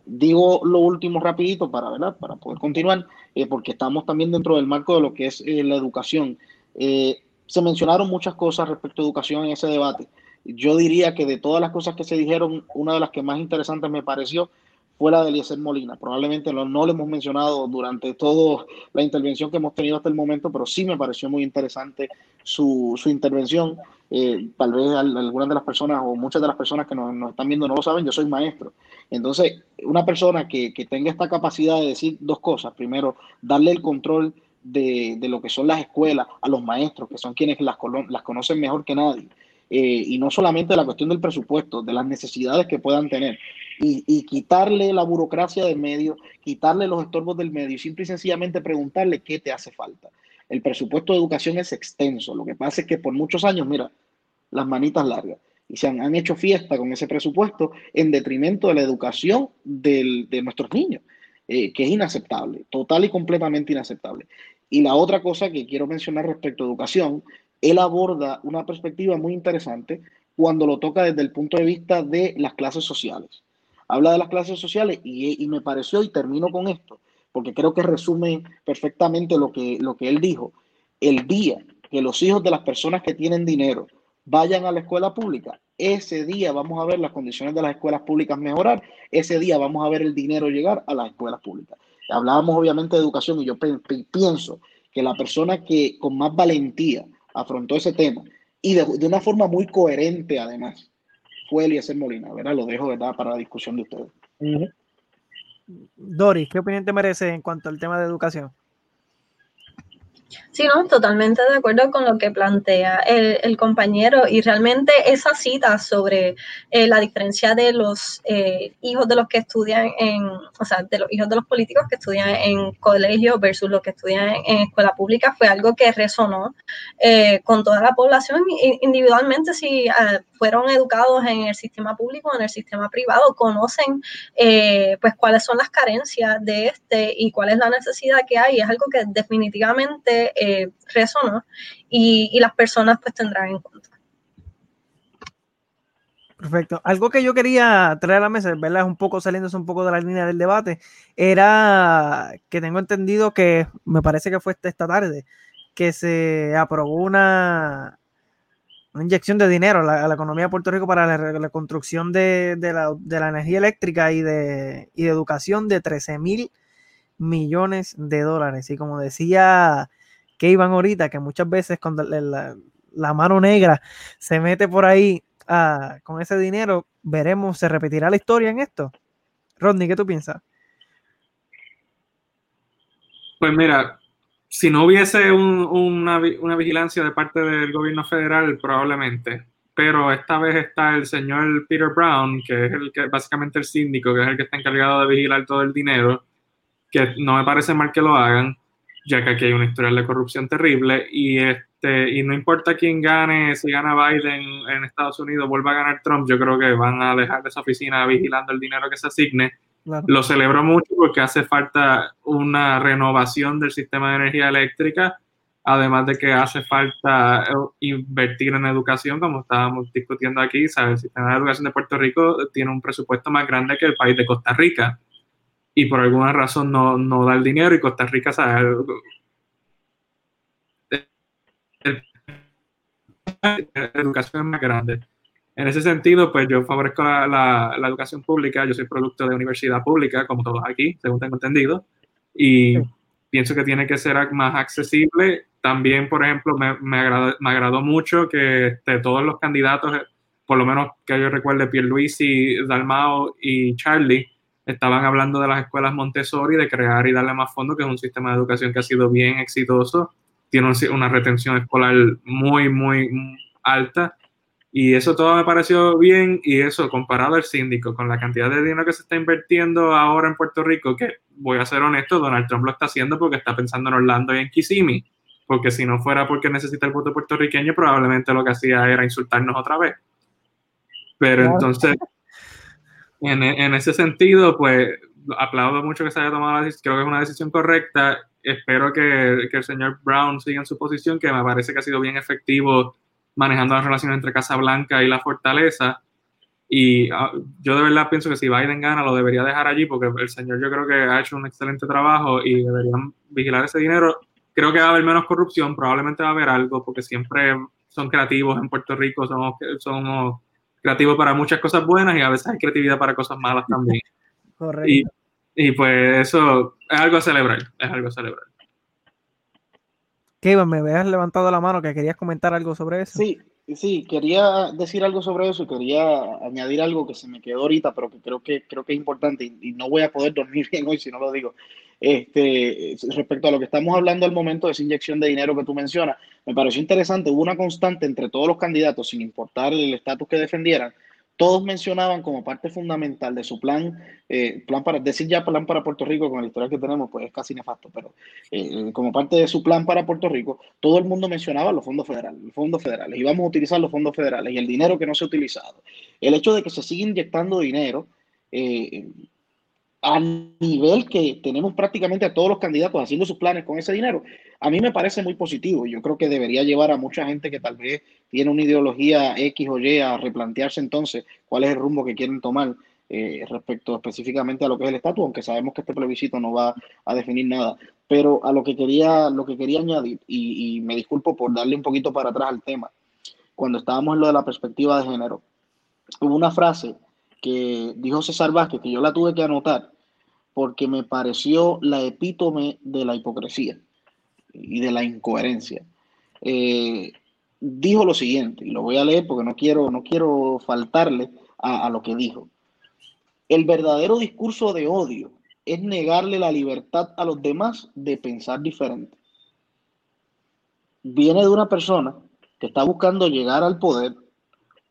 Digo lo último rapidito para, ¿verdad? para poder continuar, eh, porque estamos también dentro del marco de lo que es eh, la educación. Eh, se mencionaron muchas cosas respecto a educación en ese debate. Yo diría que de todas las cosas que se dijeron, una de las que más interesantes me pareció fue la de Eliezer Molina. Probablemente no, no lo hemos mencionado durante toda la intervención que hemos tenido hasta el momento, pero sí me pareció muy interesante su, su intervención. Eh, tal vez algunas de las personas o muchas de las personas que nos, están viendo no lo saben, yo soy maestro. Entonces, una persona que, que, tenga esta capacidad de decir dos cosas, primero, darle el control de, de lo que son las escuelas a los maestros, que son quienes las, las conocen mejor que nadie. Eh, y no solamente la cuestión del presupuesto, de las necesidades que puedan tener, y, quitarle la burocracia del medio, quitarle los estorbos del medio y simple y sencillamente preguntarle qué te hace falta. El presupuesto de educación es extenso. Lo que pasa es que por muchos años, mira, las manitas largas. Y se han, hecho fiesta con ese presupuesto en detrimento de la educación de nuestros niños, eh, que es inaceptable, total y completamente inaceptable. Y la otra cosa que quiero mencionar respecto a educación, él aborda una perspectiva muy interesante cuando lo toca desde el punto de vista de las clases sociales habla de las clases sociales y, me pareció, y termino con esto, porque creo que resume perfectamente lo que, lo que él dijo, el día que los hijos de las personas que tienen dinero vayan a la escuela pública, ese día vamos a ver las condiciones de las escuelas públicas mejorar, ese día vamos a ver el dinero llegar a las escuelas públicas. Hablábamos obviamente de educación y yo pienso que la persona que con más valentía afrontó ese tema y de, de una forma muy coherente además, fue Eliezer Molina, ¿verdad? Lo dejo, ¿verdad? Para la discusión de ustedes. Doris, ¿qué opinión te merece en cuanto al tema de educación? Sí, no, totalmente de acuerdo con lo que plantea el, compañero y realmente esa cita sobre eh, la diferencia de los eh, hijos de los que estudian en, o sea, de los hijos de los políticos que estudian en colegio versus los que estudian en, escuela pública fue algo que resonó eh, con toda la población individualmente si fueron educados en el sistema público o en el sistema privado, conocen pues cuáles son las carencias de este y cuál es la necesidad que hay. Es algo que definitivamente eh, resonó y, y, las personas pues tendrán en cuenta. Perfecto. Algo que yo quería traer a la mesa, ¿verdad? Un poco saliéndose un poco de la línea del debate, era que tengo entendido que me parece que fue esta tarde que se aprobó una, una inyección de dinero a la, economía de Puerto Rico para la, construcción de, de, la, de, la, energía eléctrica y de, y de educación de 13 mil millones de dólares. Y como decía que iban ahorita, que muchas veces cuando la, mano negra se mete por ahí ah, con ese dinero, veremos, se repetirá la historia en esto. Rodney, ¿qué tú piensas? Pues mira, si no hubiese una, una, vigilancia de parte del gobierno federal, probablemente. Pero esta vez está el señor Peter Brown, que es el que básicamente el síndico, que es el que está encargado de vigilar todo el dinero, que no me parece mal que lo hagan ya que aquí hay una historia de corrupción terrible y este y no importa quién gane, si gana Biden en Estados Unidos, vuelva a ganar Trump, yo creo que van a dejar esa oficina vigilando el dinero que se asigne. Lo celebro mucho porque hace falta una renovación del sistema de energía eléctrica, además de que hace falta eh, invertir en educación, como estábamos discutiendo aquí, el sistema de educación de Puerto Rico tiene un presupuesto más grande que el país de Costa Rica y por alguna razón no, no da el dinero y Costa Rica sabe la educación es más grande. En ese sentido, pues yo favorezco la, la, educación pública, yo soy producto de universidad pública, como todos aquí, según tengo entendido, y pienso que tiene que ser más accesible también, por ejemplo, me, me, agradó, me agradó mucho que este, todos los candidatos, por lo menos que yo recuerde, Pierluisi, Dalmao y Charlie, estaban hablando de las escuelas Montessori, de crear y darle más fondos, que es un sistema de educación que ha sido bien exitoso, tiene una retención escolar muy, muy alta. Y eso todo me pareció bien y eso comparado al síndico con la cantidad de dinero que se está invirtiendo ahora en Puerto Rico, que voy a ser honesto, Donald Trump lo está haciendo porque está pensando en Orlando y en Kissimmee, porque si no fuera porque necesita el voto puertorriqueño, probablemente lo que hacía era insultarnos otra vez. Pero entonces, en, ese sentido, pues aplaudo mucho que se haya tomado la decisión, creo que es una decisión correcta, espero que, el señor Brown siga en su posición, que me parece que ha sido bien efectivo manejando las relaciones entre Casa Blanca y la Fortaleza. Y ah, yo de verdad pienso que si Biden gana, lo debería dejar allí, porque el señor yo creo que ha hecho un excelente trabajo y deberían vigilar ese dinero. Creo que va a haber menos corrupción, probablemente va a haber algo, porque siempre son creativos en Puerto Rico, somos, somos creativos para muchas cosas buenas y a veces hay creatividad para cosas malas también. Correcto. Y, y pues eso es algo a celebrar, es algo a celebrar. Kevin, me habías levantado la mano que querías comentar algo sobre eso. Sí, sí, quería decir algo sobre eso y quería añadir algo que se me quedó ahorita, pero que creo que, creo que es importante y, no voy a poder dormir bien hoy si no lo digo. Este, respecto a lo que estamos hablando al momento de esa inyección de dinero que tú mencionas, me pareció interesante, hubo una constante entre todos los candidatos, sin importar el estatus que defendieran, todos mencionaban como parte fundamental de su plan, eh, plan para decir ya plan para Puerto Rico con el historial que tenemos, pues es casi nefasto, pero eh, como parte de su plan para Puerto Rico, todo el mundo mencionaba los fondos federales, los fondos federales, y vamos a utilizar los fondos federales y el dinero que no se ha utilizado. El hecho de que se siga inyectando dinero eh, a nivel que tenemos prácticamente a todos los candidatos haciendo sus planes con ese dinero, a mí me parece muy positivo. Yo creo que debería llevar a mucha gente que tal vez tiene una ideología X o Y a replantearse entonces cuál es el rumbo que quieren tomar eh, respecto específicamente a lo que es el estatus, aunque sabemos que este plebiscito no va a definir nada. Pero a lo que quería, lo que quería añadir, y, y me disculpo por darle un poquito para atrás al tema, cuando estábamos en lo de la perspectiva de género, hubo una frase que dijo César Vázquez, que yo la tuve que anotar, porque me pareció la epítome de la hipocresía y de la incoherencia. Eh, dijo lo siguiente, y lo voy a leer porque no quiero, no quiero faltarle a, a lo que dijo. El verdadero discurso de odio es negarle la libertad a los demás de pensar diferente. Viene de una persona que está buscando llegar al poder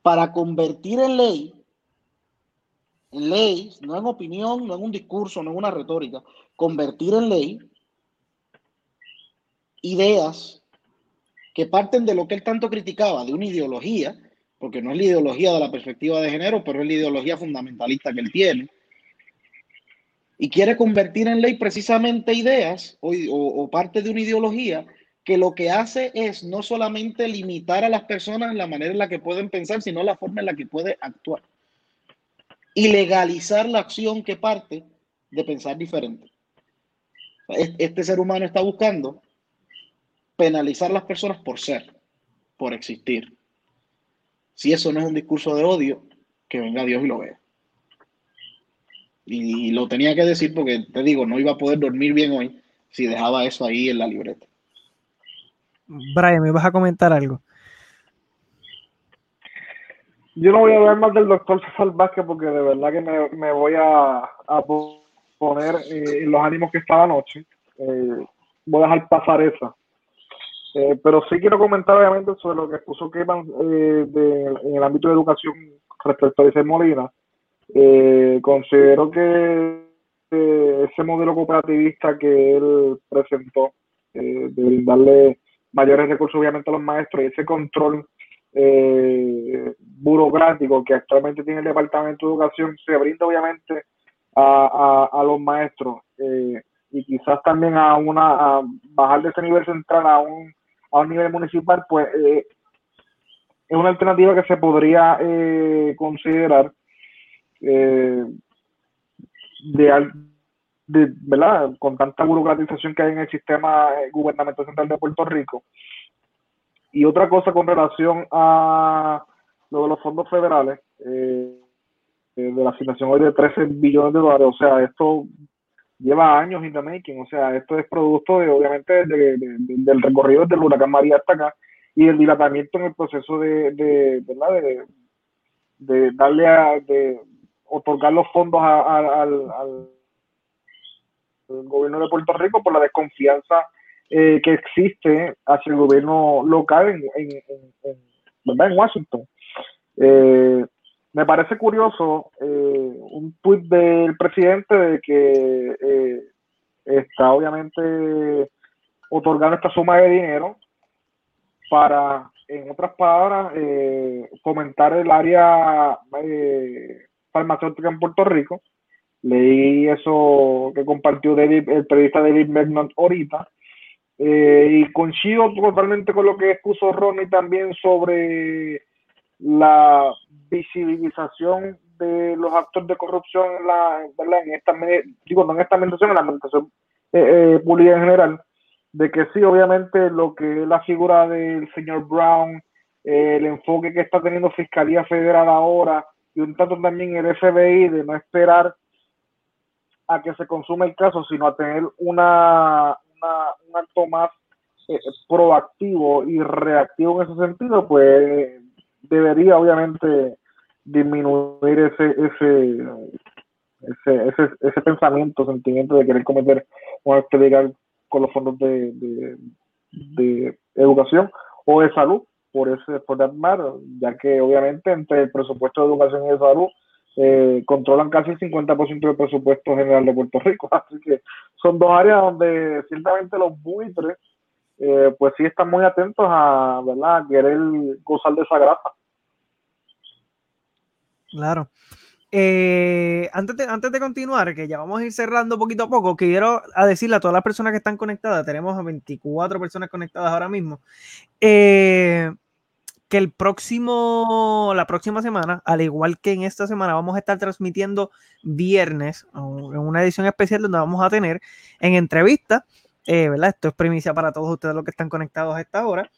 para convertir en ley en ley, no en opinión, no en un discurso, no en una retórica, convertir en ley ideas que parten de lo que él tanto criticaba, de una ideología, porque no es la ideología de la perspectiva de género, pero es la ideología fundamentalista que él tiene, y quiere convertir en ley precisamente ideas o, parte de una ideología que lo que hace es no solamente limitar a las personas en la manera en la que pueden pensar, sino la forma en la que puede actuar y legalizar la acción que parte de pensar diferente. Este ser humano está buscando penalizar a las personas por ser, por existir. Si eso no es un discurso de odio, que venga Dios y lo vea. Y, lo tenía que decir porque, te digo, no iba a poder dormir bien hoy si dejaba eso ahí en la libreta. Brian, ¿me vas a comentar algo? Yo no voy a hablar más del doctor César Vázquez porque de verdad que me, voy a, poner eh, en los ánimos que estaba anoche. Eh, voy a dejar pasar esa. Eh, pero sí quiero comentar obviamente sobre lo que expuso Kevan en el ámbito de educación respecto a ese Molina. considero que ese modelo cooperativista que él presentó de brindarle mayores recursos obviamente a los maestros y ese control eh, burocrático que actualmente tiene el Departamento de Educación se brinda obviamente a, a, los maestros eh, y quizás también a una bajar de ese nivel central a un, a un nivel municipal, pues eh, es una alternativa que se podría eh, considerar de, de, ¿verdad? con tanta burocratización que hay en el sistema gubernamental central de Puerto Rico y otra cosa con relación a lo de los fondos federales, eh, eh, de la asignación hoy de 13 billones de dólares, o sea, esto lleva años in the making, o sea, esto es producto de, obviamente, del recorrido del huracán María hasta acá y el dilatamiento en el proceso de, de, de, de darle a, de otorgar los fondos al, al, gobierno de Puerto Rico por la desconfianza eh, que existe hacia el gobierno local en, en, en, Washington. Eh, me parece curioso eh, un tuit del presidente de que eh, está obviamente otorgando esta suma de dinero para, en otras palabras, eh, fomentar el área farmacéutica en Puerto Rico. Leí eso que compartió el periodista David Megnon ahorita. Y coincido totalmente con lo que expuso Ronnie también sobre la visibilización de los actos de corrupción en, la, en esta, digo, no en esta administración, en la administración eh, eh, pública en general, de que sí, obviamente lo que es la figura del señor Brown, eh, el enfoque que está teniendo Fiscalía Federal ahora y un tanto también el FBI de no esperar a que se consuma el caso, sino a tener una, una un acto más proactivo y reactivo en ese sentido, pues debería obviamente disminuir ese, ese, ese, ese, ese pensamiento, sentimiento de querer cometer un acto legal con los fondos de, de, educación o de salud, por ese por that ya que obviamente entre el presupuesto de educación y de salud eh, controlan casi el 50% del presupuesto general de Puerto Rico. Así que son dos áreas donde ciertamente los buitres, eh, pues sí están muy atentos a, ¿verdad? a querer gozar de esa grasa. Claro. Eh, antes, de, antes de continuar, que ya vamos a ir cerrando poquito a poco, quiero a decirle a todas las personas que están conectadas, tenemos a 24 personas conectadas ahora mismo, que el próximo, la próxima semana, al igual que en esta semana, vamos a estar transmitiendo viernes en una edición especial donde vamos a tener en entrevista, eh, ¿verdad? Esto es primicia para todos ustedes los que están conectados a esta hora,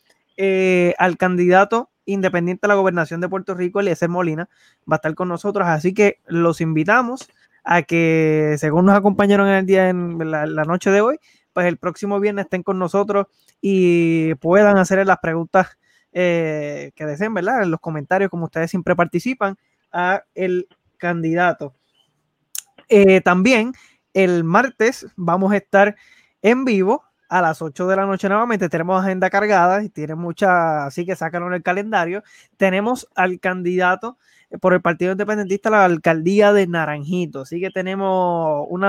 al candidato independiente de la gobernación de Puerto Rico, Eliezer Molina, va a estar con nosotros. Así que los invitamos a que, según nos acompañaron en el día, en la, noche de hoy, pues el próximo viernes estén con nosotros y puedan hacer las preguntas eh, que deseen, ¿verdad? En los comentarios, como ustedes siempre participan, a el candidato. Eh, también el martes vamos a estar en vivo a las 8 de la noche nuevamente. Tenemos agenda cargada y tiene mucha, así que sácalo en el calendario. Tenemos al candidato eh, por el Partido Independentista la alcaldía de Naranjito. Así que tenemos una.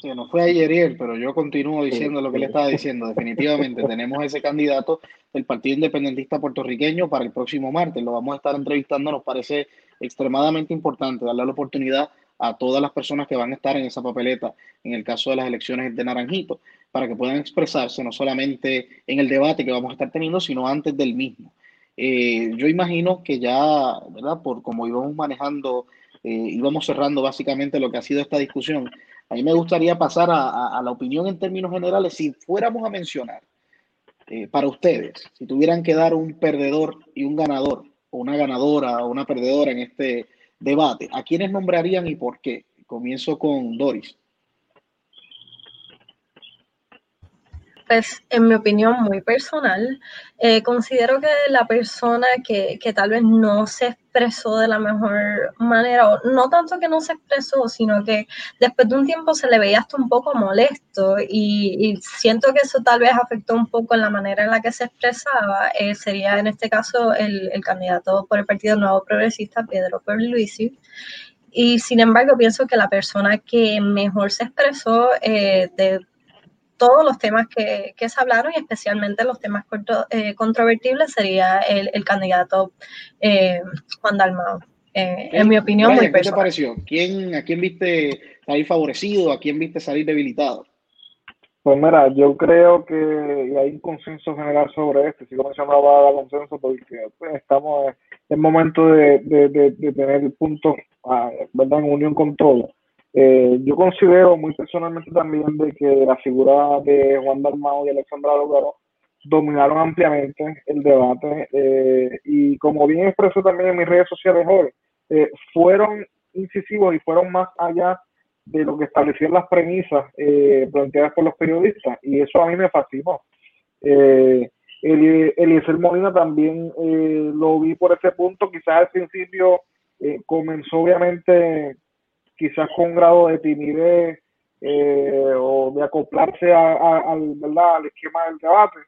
Sí, no fue ayer, pero yo continúo diciendo lo que le estaba diciendo. Definitivamente tenemos ese candidato del Partido Independentista puertorriqueño para el próximo martes. Lo vamos a estar entrevistando. Nos parece extremadamente importante darle la oportunidad a todas las personas que van a estar en esa papeleta en el caso de las elecciones de Naranjito, para que puedan expresarse no solamente en el debate que vamos a estar teniendo, sino antes del mismo. Eh, yo imagino que ya, ¿verdad? Por como íbamos manejando, eh, íbamos cerrando básicamente lo que ha sido esta discusión, a mí me gustaría pasar a, la opinión en términos generales, si fuéramos a mencionar eh, para ustedes, si tuvieran que dar un perdedor y un ganador, o una ganadora o una perdedora en este debate. ¿A quiénes nombrarían y por qué? Comienzo con Doris. Pues en mi opinión muy personal, eh, considero que la persona que, que, tal vez no se expresó de la mejor manera, o no tanto que no se expresó, sino que después de un tiempo se le veía hasta un poco molesto y, siento que eso tal vez afectó un poco en la manera en la que se expresaba, eh, sería en este caso el, el, candidato por el Partido Nuevo Progresista, Pedro Pierluisi. Y sin embargo, pienso que la persona que mejor se expresó eh, de todos los temas que, que, se hablaron y especialmente los temas eh, controvertibles sería el, el candidato eh, Juan Dalmao. Eh, en mi opinión, muy personal. ¿Qué te pareció? ¿Quién, ¿A quién viste salir favorecido? ¿A quién viste salir debilitado? Pues mira, yo creo que hay un consenso general sobre esto. Sigo mencionando va a consenso porque pues, estamos en momento de, de, de, tener puntos ah, ¿verdad? en unión con todos. Eh, yo considero muy personalmente también de que la figura de Juan Dalmao y Alexandra Logaro dominaron ampliamente el debate eh, y como bien expresó también en mis redes sociales hoy, eh, fueron incisivos y fueron más allá de lo que establecían las premisas eh, planteadas por los periodistas y eso a mí me fascinó. Eh, Eliezer Molina también lo vi por ese punto, quizás al principio comenzó obviamente quizás con un grado de timidez o de acoplarse al, ¿verdad? al esquema del debate,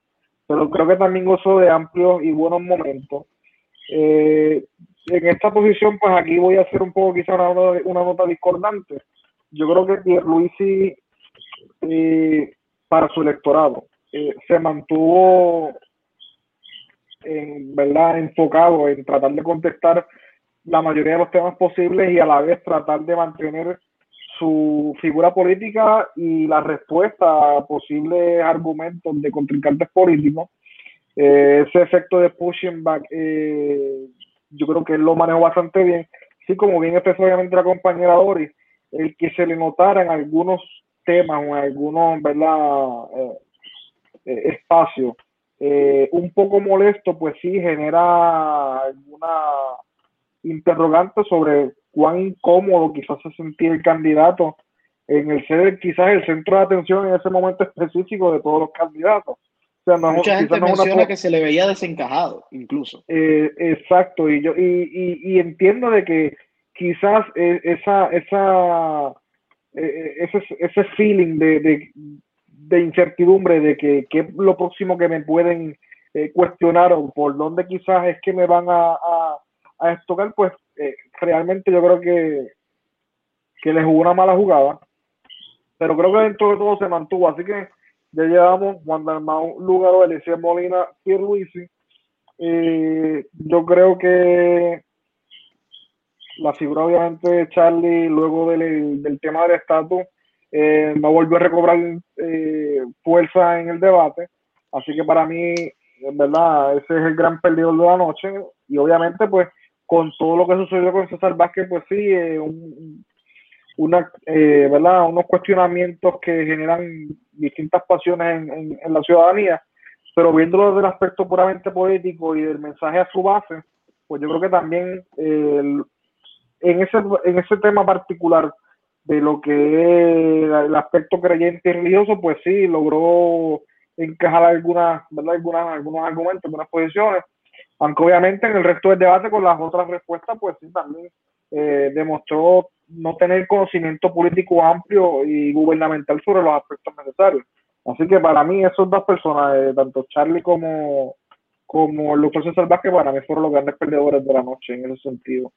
pero creo que también gozó de amplios y buenos momentos. en esta posición, pues aquí voy a hacer un poco quizás una, una nota discordante yo creo que Pierluisi eh, para su electorado eh, se mantuvo en verdad enfocado en tratar de contestar la mayoría de los temas posibles y a la vez tratar de mantener su figura política y la respuesta a posibles argumentos de contrincantes políticos. Eh, ese efecto de pushing back, eh, yo creo que él lo manejó bastante bien. Sí, como bien expresó obviamente la compañera Doris, el que se le notaran algunos temas o algunos ¿verdad? Eh, espacios un poco molesto, pues sí genera alguna interrogante sobre cuán incómodo quizás se sentía el candidato en el ser quizás el centro de atención en ese momento específico de todos los candidatos. Mucha gente menciona que se le veía desencajado, incluso. exacto, y yo y, y, entiendo de que quizás eh, esa, esa, eh, eh, ese, ese feeling de, de, incertidumbre de que, es lo próximo que me pueden cuestionar o por dónde quizás es que me van a, a, a estocar, pues realmente yo creo que, que le jugó una mala jugada, pero creo que dentro de todo se mantuvo, así que ya llevamos Juan Dalmau, Lugaro, Eliseo Molina, Pierluisi, eh, yo creo que la figura obviamente de Charlie luego del, del tema del estatus eh, no volvió a recobrar eh, fuerza en el debate. Así que para mí, en verdad, ese es el gran perdedor de la noche. Y obviamente, pues, con todo lo que sucedió con César Vázquez, pues sí, eh, una, eh, ¿verdad? unos cuestionamientos que generan distintas pasiones en, en, la ciudadanía. Pero viéndolo desde el aspecto puramente político y del mensaje a su base, pues yo creo que también eh, en ese, en ese tema particular de lo que es el aspecto creyente y religioso, pues sí, logró encajar algunas, ¿verdad? algunas algunos argumentos, algunas posiciones, aunque obviamente en el resto del debate con las otras respuestas, pues sí, también eh, demostró no tener conocimiento político amplio y gubernamental sobre los aspectos necesarios. Así que para mí esos dos personas, eh, tanto Charlie como, como doctor César Vázquez, para mí fueron los grandes perdedores de la noche en ese sentido.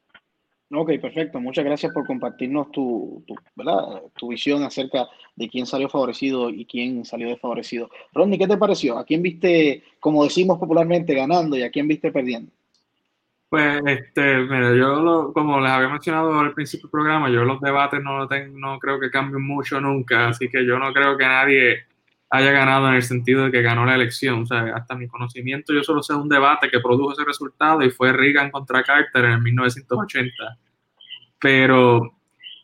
Ok, perfecto. Muchas gracias por compartirnos tu, ¿verdad? tu visión acerca de quién salió favorecido y quién salió desfavorecido. Ronnie, ¿qué te pareció? ¿A quién viste, como decimos popularmente, ganando y a quién viste perdiendo? Pues, este, mira, yo como les había mencionado al principio del programa, yo los debates no, tengo, no creo que cambien mucho nunca, así que yo no creo que nadie haya ganado en el sentido de que ganó la elección. O sea, hasta mi conocimiento, yo solo sé un debate que produjo ese resultado y fue Reagan contra Carter en 1980. Pero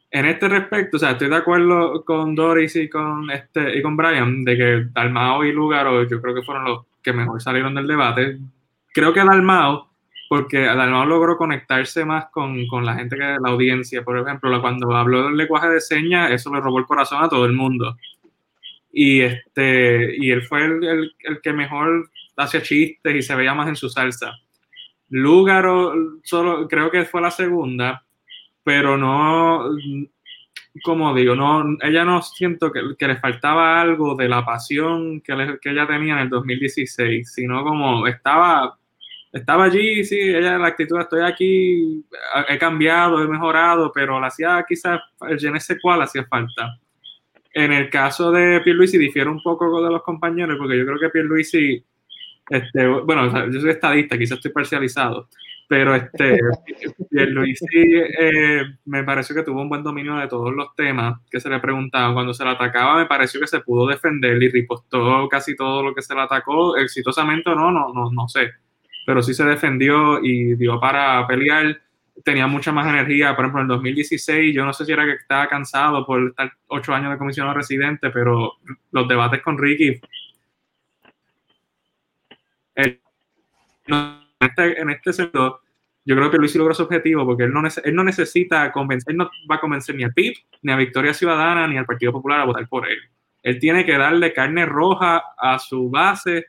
en este respecto, o sea, estoy de acuerdo con Doris y con, este, y con Brian de que Dalmao y Lugaro yo creo que fueron los que mejor salieron del debate. Creo que Dalmao, porque Dalmao logró conectarse más con, con la gente que la audiencia. Por ejemplo, cuando habló del lenguaje de señas, eso le robó el corazón a todo el mundo y, este, y él fue el, el, que mejor hacía chistes y se veía más en su salsa. Lúgaro, solo, creo que fue la segunda, pero no, como digo, no, ella no siento que, que le faltaba algo de la pasión que, que, ella tenía en el 2016, sino como estaba, estaba allí, sí, ella la actitud, estoy aquí, he cambiado, he mejorado, pero la hacía quizás, el je cuál hacía falta. En el caso de Pierluisi difiere un poco de los compañeros, porque yo creo que Pierluisi, este, bueno, yo soy estadista, quizás estoy parcializado, pero este, Pierluisi eh, me pareció que tuvo un buen dominio de todos los temas que se le preguntaban. Cuando se le atacaba, me pareció que se pudo defender y ripostó casi todo lo que se le atacó, exitosamente o no, no, no, no sé, pero sí se defendió y dio para pelear tenía mucha más energía. Por ejemplo, en 2016, yo no sé si era que estaba cansado por estar ocho años de comisionado residente, pero los debates con Ricky. en este, en este sentido, yo creo que Luis logró su objetivo porque él no, él no necesita convencer, él no va a convencer ni a PIB, ni a Victoria Ciudadana, ni al Partido Popular a votar por él. Él tiene que darle carne roja a su base,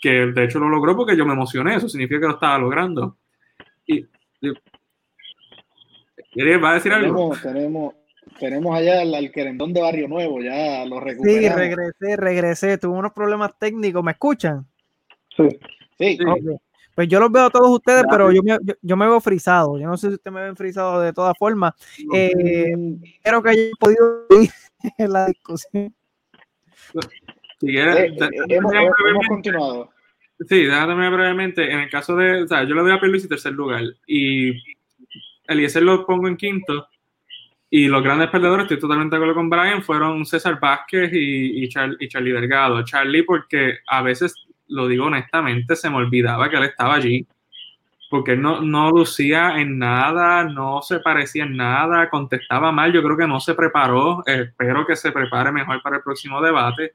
que de hecho lo logró porque yo me emocioné, eso significa que lo estaba logrando. Y, ¿Va a decir algo? Tenemos, tenemos allá al, querendón de Barrio Nuevo, ya lo recuperamos. Sí, regresé, regresé, tuve unos problemas técnicos, ¿me escuchan? Sí. Sí. Pues yo los veo a todos ustedes, pero yo me, yo, me, veo frisado. Yo no sé si ustedes me ven frisado de todas formas. Eh, espero que hayan podido ir en la discusión. Si eh, eh, hemos, continuado. Sí, déjame brevemente. En el caso de, o sea, yo le doy a Luis en tercer lugar y Eliezer lo pongo en quinto. Y los grandes perdedores, estoy totalmente de acuerdo con Brian, fueron César Vázquez y, y, y Charlie Delgado. Charlie, porque a veces, lo digo honestamente, se me olvidaba que él estaba allí. Porque él no, no lucía en nada, no se parecía en nada, contestaba mal. Yo creo que no se preparó. espero que se prepare mejor para el próximo debate.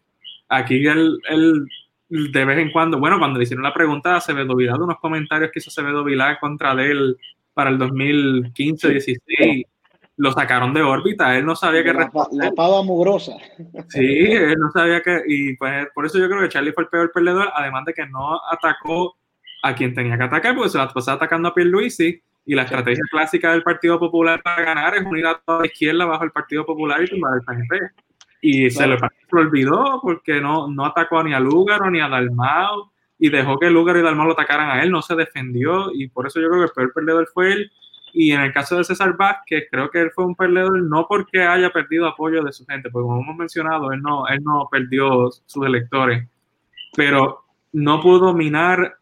Aquí él, él de vez en cuando, bueno, cuando le hicieron la pregunta a Acevedo Vilá, unos comentarios que hizo Acevedo Vilá contra él para el 2015-16, lo sacaron de órbita, él no sabía que la, la pava mugrosa. Sí, él no sabía que, y pues por eso yo creo que Charlie fue el peor perdedor, además de que no atacó a quien tenía que atacar, porque se la pasaba atacando a Pierluisi, y la estrategia clásica del Partido Popular para ganar es unir a toda la izquierda bajo el Partido Popular y tumbar el PNP. Y se le olvidó porque no, no atacó ni a Lúgaro ni a Dalmau y dejó que Lúgaro y Dalmau lo atacaran a él, no se defendió y por eso yo creo que el peor perdedor fue él. Y en el caso de César Vázquez, creo que él fue un perdedor no porque haya perdido apoyo de su gente, porque como hemos mencionado, él no, él no perdió sus electores, pero no pudo dominar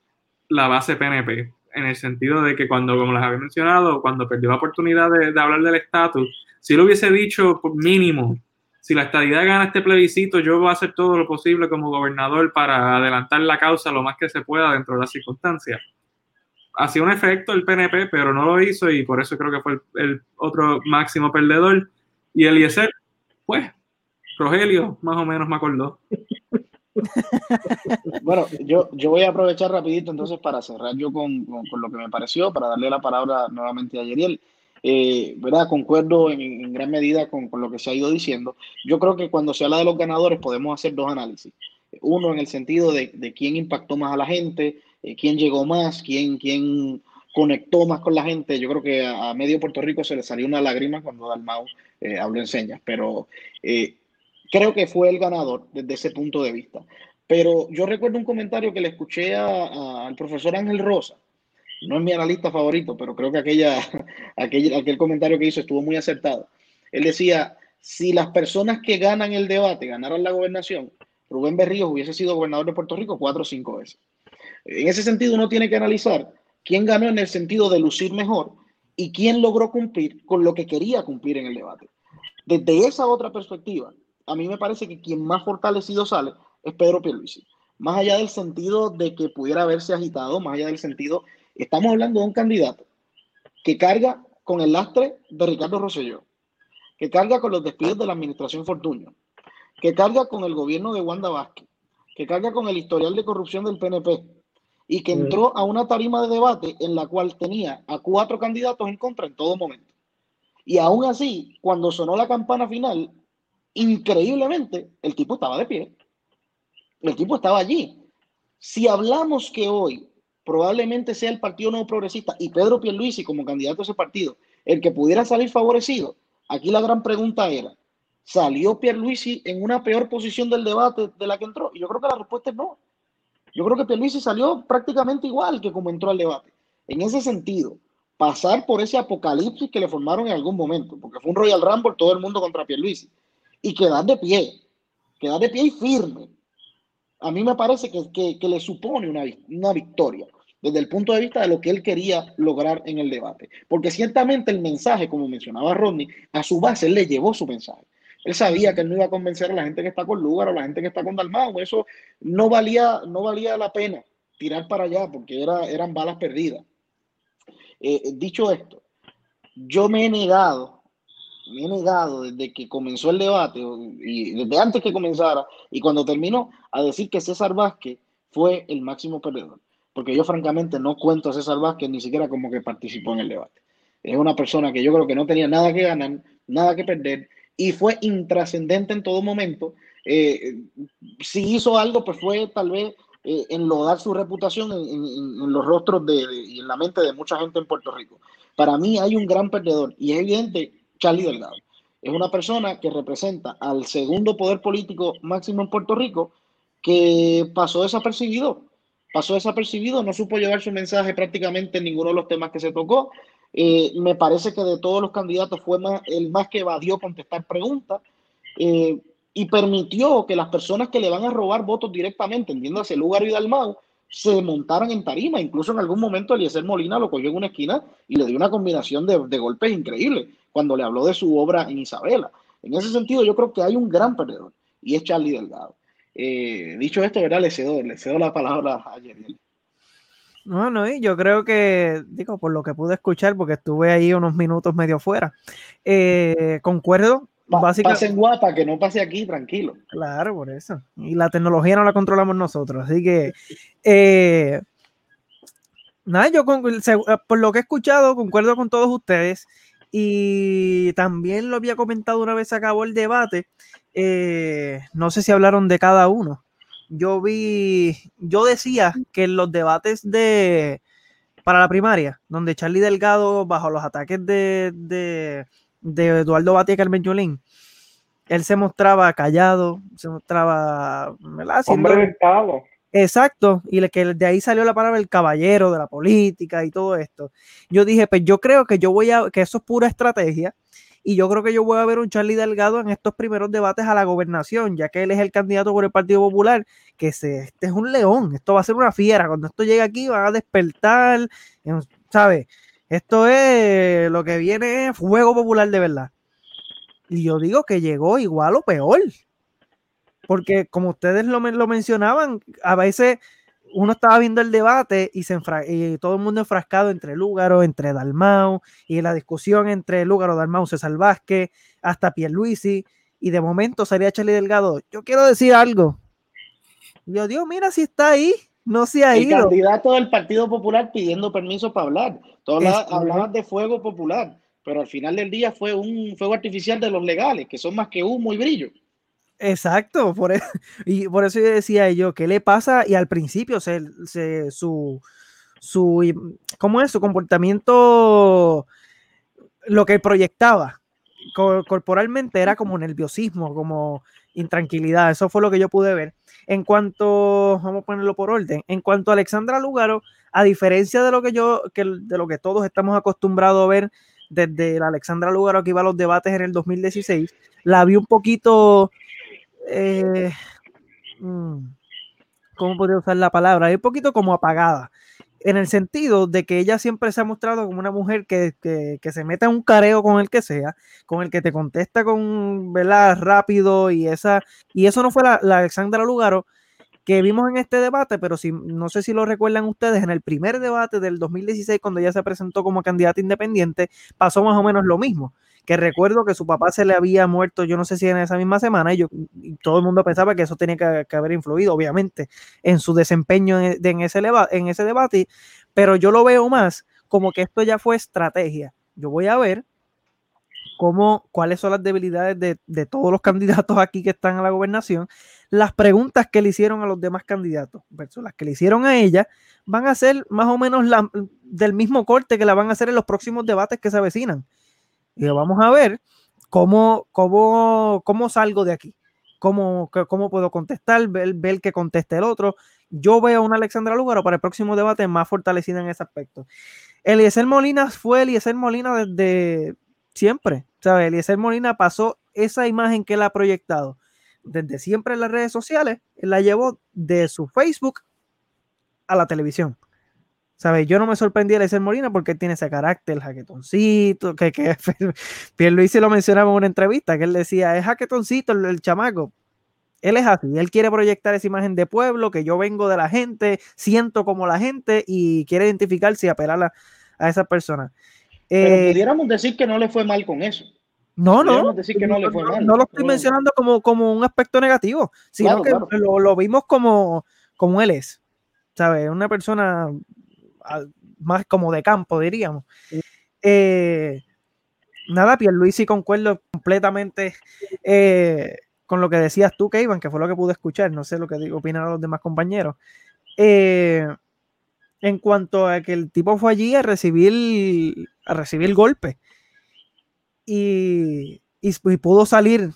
la base PNP, en el sentido de que cuando, como les había mencionado, cuando perdió la oportunidad de, de hablar del estatus, si lo hubiese dicho mínimo, si la estadidad gana este plebiscito, yo voy a hacer todo lo posible como gobernador para adelantar la causa lo más que se pueda dentro de las circunstancias. Hacía un efecto el PNP, pero no lo hizo y por eso creo que fue el, otro máximo perdedor. Y Eliezer, pues, Rogelio, más o menos me acordó. bueno, yo, yo voy a aprovechar rapidito entonces para cerrar yo con, con, lo que me pareció, para darle la palabra nuevamente a Yeriel. Eh, ¿verdad? Concuerdo en, gran medida con, lo que se ha ido diciendo. Yo creo que cuando se habla de los ganadores podemos hacer dos análisis. Uno en el sentido de, quién impactó más a la gente, eh, quién llegó más, quién, quién conectó más con la gente. Yo creo que a, medio Puerto Rico se le salió una lágrima cuando Dalmau eh, habló en señas, pero eh, creo que fue el ganador desde ese punto de vista. Pero yo recuerdo un comentario que le escuché al profesor Ángel Rosa, no es mi analista favorito, pero creo que aquella, aquel, aquel comentario que hizo estuvo muy acertado. Él decía, si las personas que ganan el debate ganaron la gobernación, Rubén Berríos hubiese sido gobernador de Puerto Rico cuatro o cinco veces. En ese sentido, uno tiene que analizar quién ganó en el sentido de lucir mejor y quién logró cumplir con lo que quería cumplir en el debate. Desde esa otra perspectiva, a mí me parece que quien más fortalecido sale es Pedro Pierluisi. Más allá del sentido de que pudiera haberse agitado, más allá del sentido Estamos hablando de un candidato que carga con el lastre de Ricardo Rosselló, que carga con los despidos de la administración Fortuño, que carga con el gobierno de Wanda Vázquez, que carga con el historial de corrupción del PNP y que entró a una tarima de debate en la cual tenía a cuatro candidatos en contra en todo momento. Y aún así, cuando sonó la campana final, increíblemente, el tipo estaba de pie. El tipo estaba allí. Si hablamos que hoy probablemente sea el Partido Nuevo Progresista y Pedro Pierluisi como candidato a ese partido el que pudiera salir favorecido, aquí la gran pregunta era, ¿salió Pierluisi en una peor posición del debate de la que entró? Y yo creo que la respuesta es no. Yo creo que Pierluisi salió prácticamente igual que como entró al debate. En ese sentido, pasar por ese apocalipsis que le formaron en algún momento, porque fue un Royal Rumble todo el mundo contra Pierluisi, y quedar de pie, quedar de pie y firme, a mí me parece que, le supone una, una victoria desde el punto de vista de lo que él quería lograr en el debate. Porque ciertamente el mensaje, como mencionaba Rodney, a su base le llevó su mensaje. Él sabía que él no iba a convencer a la gente que está con Lugar o la gente que está con Dalmau. Eso no valía, no valía la pena tirar para allá porque era, eran balas perdidas. Eh, dicho esto, yo me he negado me he negado desde que comenzó el debate y desde antes que comenzara y cuando terminó a decir que César Vázquez fue el máximo perdedor. porque yo francamente no cuento a César Vázquez ni siquiera como que participó en el debate. Es una persona que yo creo que no tenía nada que ganar, nada que perder y fue intrascendente en todo momento. Eh, si hizo algo, pues fue tal vez eh, enlodar su reputación en, los rostros de, y en la mente de mucha gente en Puerto Rico. Para mí hay un gran perdedor y es evidente Charlie Delgado. Es una persona que representa al segundo poder político máximo en Puerto Rico que pasó desapercibido. Pasó desapercibido, no supo llevar su mensaje prácticamente en ninguno de los temas que se tocó. Eh, me parece que de todos los candidatos fue el más que evadió contestar preguntas eh, y permitió que las personas que le van a robar votos directamente, entiéndase Lugar y Dalmau, se montaran en tarima. Incluso en algún momento Eliezer Molina lo cogió en una esquina y le dio una combinación de, de golpes increíbles cuando le habló de su obra en Isabela. En ese sentido, yo creo que hay un gran perdedor y es Charlie Delgado. Eh, dicho esto, ¿verdad? Le cedo, le cedo la palabra a. No, no, y yo creo que, digo, por lo que pude escuchar, porque estuve ahí unos minutos medio fuera, eh, concuerdo. básicamente, pasen guapa, que no pase aquí, tranquilo. Claro, por eso. Y la tecnología no la controlamos nosotros, así que, eh, nada, yo por lo que he escuchado, concuerdo con todos ustedes. Y también lo había comentado una vez acabó el debate. Eh, no sé si hablaron de cada uno. Yo vi, yo decía que en los debates de para la primaria, donde Charlie Delgado, bajo los ataques de, de, Eduardo Batia y Carmen Yulín, él se mostraba callado, se mostraba. Hombre Exacto, y que de ahí salió la palabra el caballero de la política y todo esto. Yo dije, pues yo creo que yo voy a, que eso es pura estrategia, y yo creo que yo voy a ver un Charlie Delgado en estos primeros debates a la gobernación, ya que él es el candidato por el Partido Popular, que se, este es un león, esto va a ser una fiera, cuando esto llegue aquí van a despertar, ¿sabes? Esto es, lo que viene es fuego popular de verdad. Y yo digo que llegó igual o peor porque como ustedes lo, lo mencionaban, a veces uno estaba viendo el debate y, se y todo el mundo enfrascado entre Lúgaro, entre Dalmau, y la discusión entre Lúgaro, Dalmau, César Vázquez, hasta Pierluisi, y de momento salía Charlie Delgado, yo quiero decir algo. Y yo, Dios, mira si está ahí, no se ha ido. El candidato del Partido Popular pidiendo permiso para hablar. Todos hablaban de fuego popular, pero al final del día fue un fuego artificial de los legales, que son más que humo y brillo. Exacto, por eso, y por eso yo decía yo, ¿qué le pasa? Y al principio se, su, su, ¿cómo es? Su comportamiento, lo que proyectaba corporalmente era como nerviosismo, como intranquilidad, eso fue lo que yo pude ver. En cuanto, vamos a ponerlo por orden, en cuanto a Alexandra Lugaro, a diferencia de lo que yo, que, de lo que todos estamos acostumbrados a ver desde la Alexandra Lugaro que iba a los debates en el 2016, la vi un poquito eh, mm, ¿cómo podría usar la palabra? Es un poquito como apagada, en el sentido de que ella siempre se ha mostrado como una mujer que, se mete en un careo con el que sea, con el que te contesta con, ¿verdad? Rápido y esa, y eso no fue la, la Alexandra Lugaro que vimos en este debate, pero si, no sé si lo recuerdan ustedes, en el primer debate del 2016, cuando ella se presentó como candidata independiente, pasó más o menos lo mismo que recuerdo que su papá se le había muerto, yo no sé si en esa misma semana, y, yo, todo el mundo pensaba que eso tenía que, haber influido, obviamente, en su desempeño en, ese, en ese debate, pero yo lo veo más como que esto ya fue estrategia. Yo voy a ver cómo, cuáles son las debilidades de, todos los candidatos aquí que están a la gobernación, las preguntas que le hicieron a los demás candidatos versus las que le hicieron a ella, van a ser más o menos del mismo corte que la van a hacer en los próximos debates que se avecinan. Y vamos a ver cómo, cómo, cómo salgo de aquí. Cómo, cómo puedo contestar, ver, ver que conteste el otro. Yo veo a una Alexandra Lugaro para el próximo debate más fortalecida en ese aspecto. Eliezer Molina fue Eliezer Molina desde siempre. ¿sabes? Eliezer Molina pasó esa imagen que él ha proyectado desde siempre en las redes sociales, él la llevó de su Facebook a la televisión. ¿Sabes? Yo no me sorprendí de ser Molina porque tiene ese carácter, el jaquetoncito, que, que Pierluisi lo mencionaba en una entrevista, que él decía, es jaquetoncito el, chamaco. Él es así, él quiere proyectar esa imagen de pueblo, que yo vengo de la gente, siento como la gente y quiere identificarse y apelar a, a esa persona. Pero eh, pudiéramos decir que no le fue mal con eso. No, no, decir que no, le fue mal. no, lo estoy mencionando como, como un aspecto negativo, sino que Lo, lo, vimos como, como él es. ¿sabes? Una persona más como de campo, diríamos. Eh, nada, Pierluisi concuerdo completamente eh, con lo que decías tú, Kevin, que fue lo que pude escuchar, no sé lo que opinaron los demás compañeros. Eh, en cuanto a que el tipo fue allí a recibir, a recibir golpe y, y, pudo salir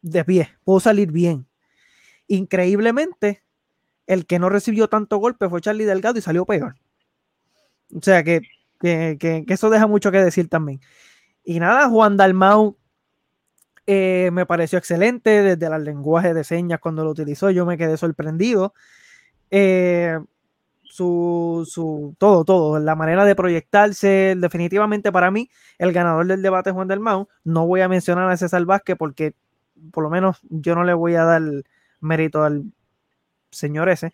de pie, pudo salir bien. Increíblemente, el que no recibió tanto golpe fue Charlie Delgado y salió peor. O sea que, que, eso deja mucho que decir también. Y nada, Juan Dalmau eh, me pareció excelente desde el lenguaje de señas cuando lo utilizó, yo me quedé sorprendido. Eh, su, su, todo, todo, la manera de proyectarse, definitivamente para mí, el ganador del debate es Juan Dalmau. No voy a mencionar a César Vázquez porque por lo menos yo no le voy a dar mérito al señor ese.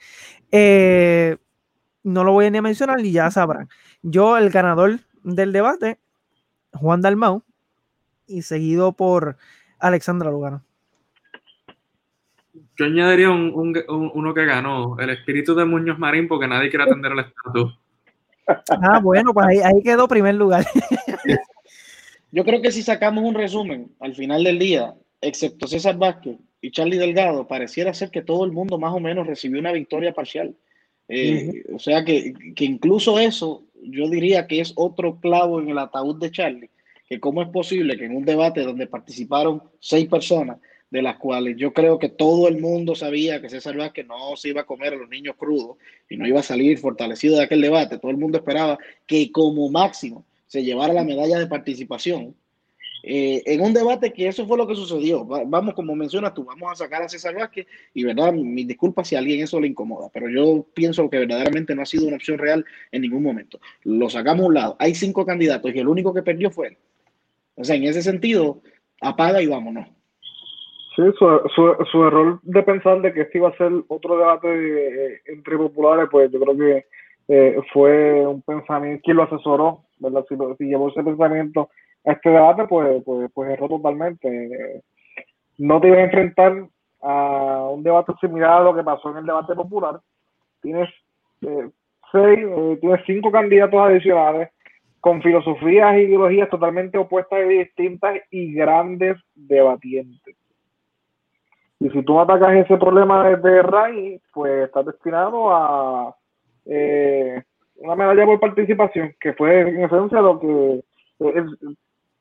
Eh, no lo voy a ni a mencionar y ya sabrán. Yo, el ganador del debate, Juan Dalmau, y seguido por Alexandra Lugano. Yo añadiría un, uno que ganó, el espíritu de Muñoz Marín, porque nadie quiere atender el estatus. Ah, bueno, pues ahí, ahí quedó primer lugar. Yo creo que si sacamos un resumen al final del día, excepto César Vázquez y Charlie Delgado, pareciera ser que todo el mundo más o menos recibió una victoria parcial. Eh, o sea que, que, incluso eso, yo diría que es otro clavo en el ataúd de Charlie, que cómo es posible que en un debate donde participaron seis personas, de las cuales yo creo que todo el mundo sabía que César Vázquez no se iba a comer a los niños crudos y no iba a salir fortalecido de aquel debate, todo el mundo esperaba que como máximo se llevara la medalla de participación eh, en un debate que eso fue lo que sucedió. Vamos, como mencionas tú, vamos a sacar a César Vázquez y, verdad, mis disculpas si a alguien eso le incomoda, pero yo pienso que verdaderamente no ha sido una opción real en ningún momento. Lo sacamos a un lado. Hay cinco candidatos y el único que perdió fue él. O sea, en ese sentido, apaga y vámonos. Sí, su, su, error de pensar de que este iba a ser otro debate eh, entre populares, pues yo creo que eh, fue un pensamiento, quien lo asesoró, ¿verdad? si llevó ese pensamiento este debate, pues, pues, pues erró totalmente. No te ibas a enfrentar a un debate similar a lo que pasó en el debate popular. Tienes eh, seis, eh, tienes cinco candidatos adicionales con filosofías e ideologías totalmente opuestas y distintas y grandes debatientes. Y si tú atacas ese problema desde raíz, pues estás destinado a eh, una medalla por participación, que fue en esencia lo que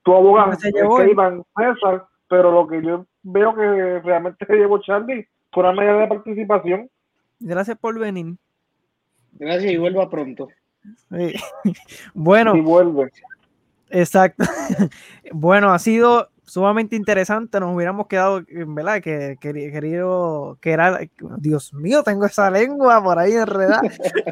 tu abogado es Iván César, pero lo que yo veo que realmente se llevó Charlie fue una medida de participación. Gracias por venir. Gracias y vuelva pronto. bueno. Y vuelve. Exacto. bueno, ha sido sumamente interesante. Nos hubiéramos quedado, ¿verdad? Que, querido, que era, Dios mío, tengo esa lengua por ahí enredada.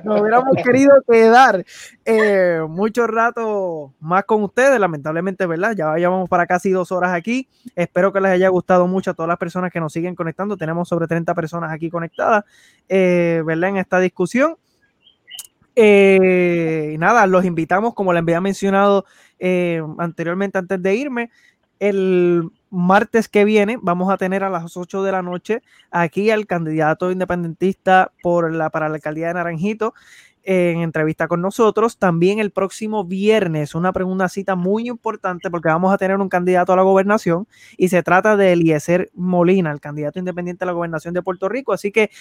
Nos hubiéramos querido quedar eh, mucho rato más con ustedes, lamentablemente, ¿verdad? Ya llevamos para casi dos horas aquí. Espero que les haya gustado mucho a todas las personas que nos siguen conectando. Tenemos sobre 30 personas aquí conectadas, eh, ¿verdad? En esta discusión. Eh, nada, los invitamos, como les había mencionado anteriormente antes de irme, el martes que viene vamos a tener a las 8 de la noche aquí al candidato independentista por la, para la alcaldía de Naranjito en entrevista con nosotros. También el próximo viernes, una pregunta cita muy importante porque vamos a tener un candidato a la gobernación y se trata de Eliezer Molina, el candidato independiente a la gobernación de Puerto Rico. Así que,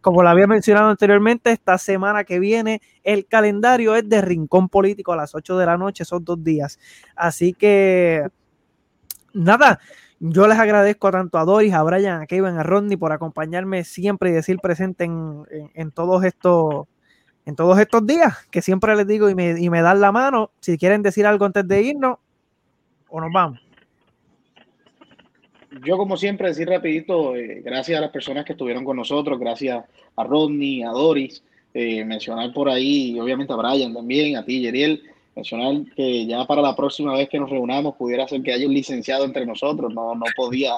como lo había mencionado anteriormente, esta semana que viene el calendario es de Rincón Político a las 8 de la noche, esos dos días. Así que nada, yo les agradezco tanto a Doris, a Brian, a Kevin, a Rodney por acompañarme siempre y decir presente en, todos estos en todos estos días, que siempre les digo y me, y me dan la mano. Si quieren decir algo antes de irnos, o nos vamos. Yo, como siempre, decir rapidito, eh, gracias a las personas que estuvieron con nosotros, gracias a Rodney, a Doris, eh, mencionar por ahí, obviamente a Brian también, a ti, Yeriel, mencionar que ya para la próxima vez que nos reunamos pudiera ser que haya un licenciado entre nosotros, no, no podía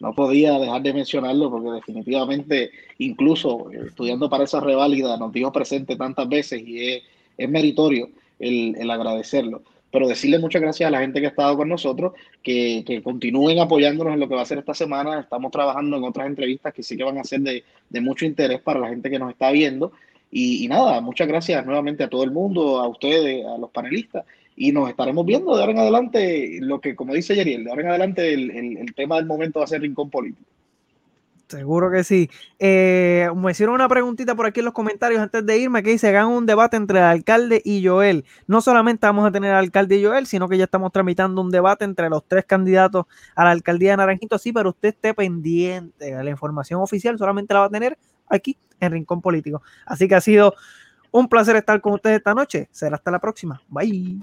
no podía dejar de mencionarlo porque definitivamente incluso eh, estudiando para esa reválida nos dijo presente tantas veces y es, meritorio el, agradecerlo. pero decirle muchas gracias a la gente que ha estado con nosotros, que, que continúen apoyándonos en lo que va a ser esta semana. Estamos trabajando en otras entrevistas que sí que van a ser de, de mucho interés para la gente que nos está viendo. Y, nada, muchas gracias nuevamente a todo el mundo, a ustedes, a los panelistas. Y nos estaremos viendo de ahora en adelante, lo que, como dice Yeriel, de ahora en adelante el, el, el tema del momento va a ser Rincón Político. Seguro que sí. Eh, me hicieron una preguntita por aquí en los comentarios antes de irme que dice, hagan un debate entre el alcalde y Joel. No solamente vamos a tener al alcalde y Joel, sino que ya estamos tramitando un debate entre los tres candidatos a la alcaldía de Naranjito. Sí, pero usted esté pendiente. La información oficial solamente la va a tener aquí en Rincón Político. Así que ha sido un placer estar con ustedes esta noche. Será hasta la próxima. Bye.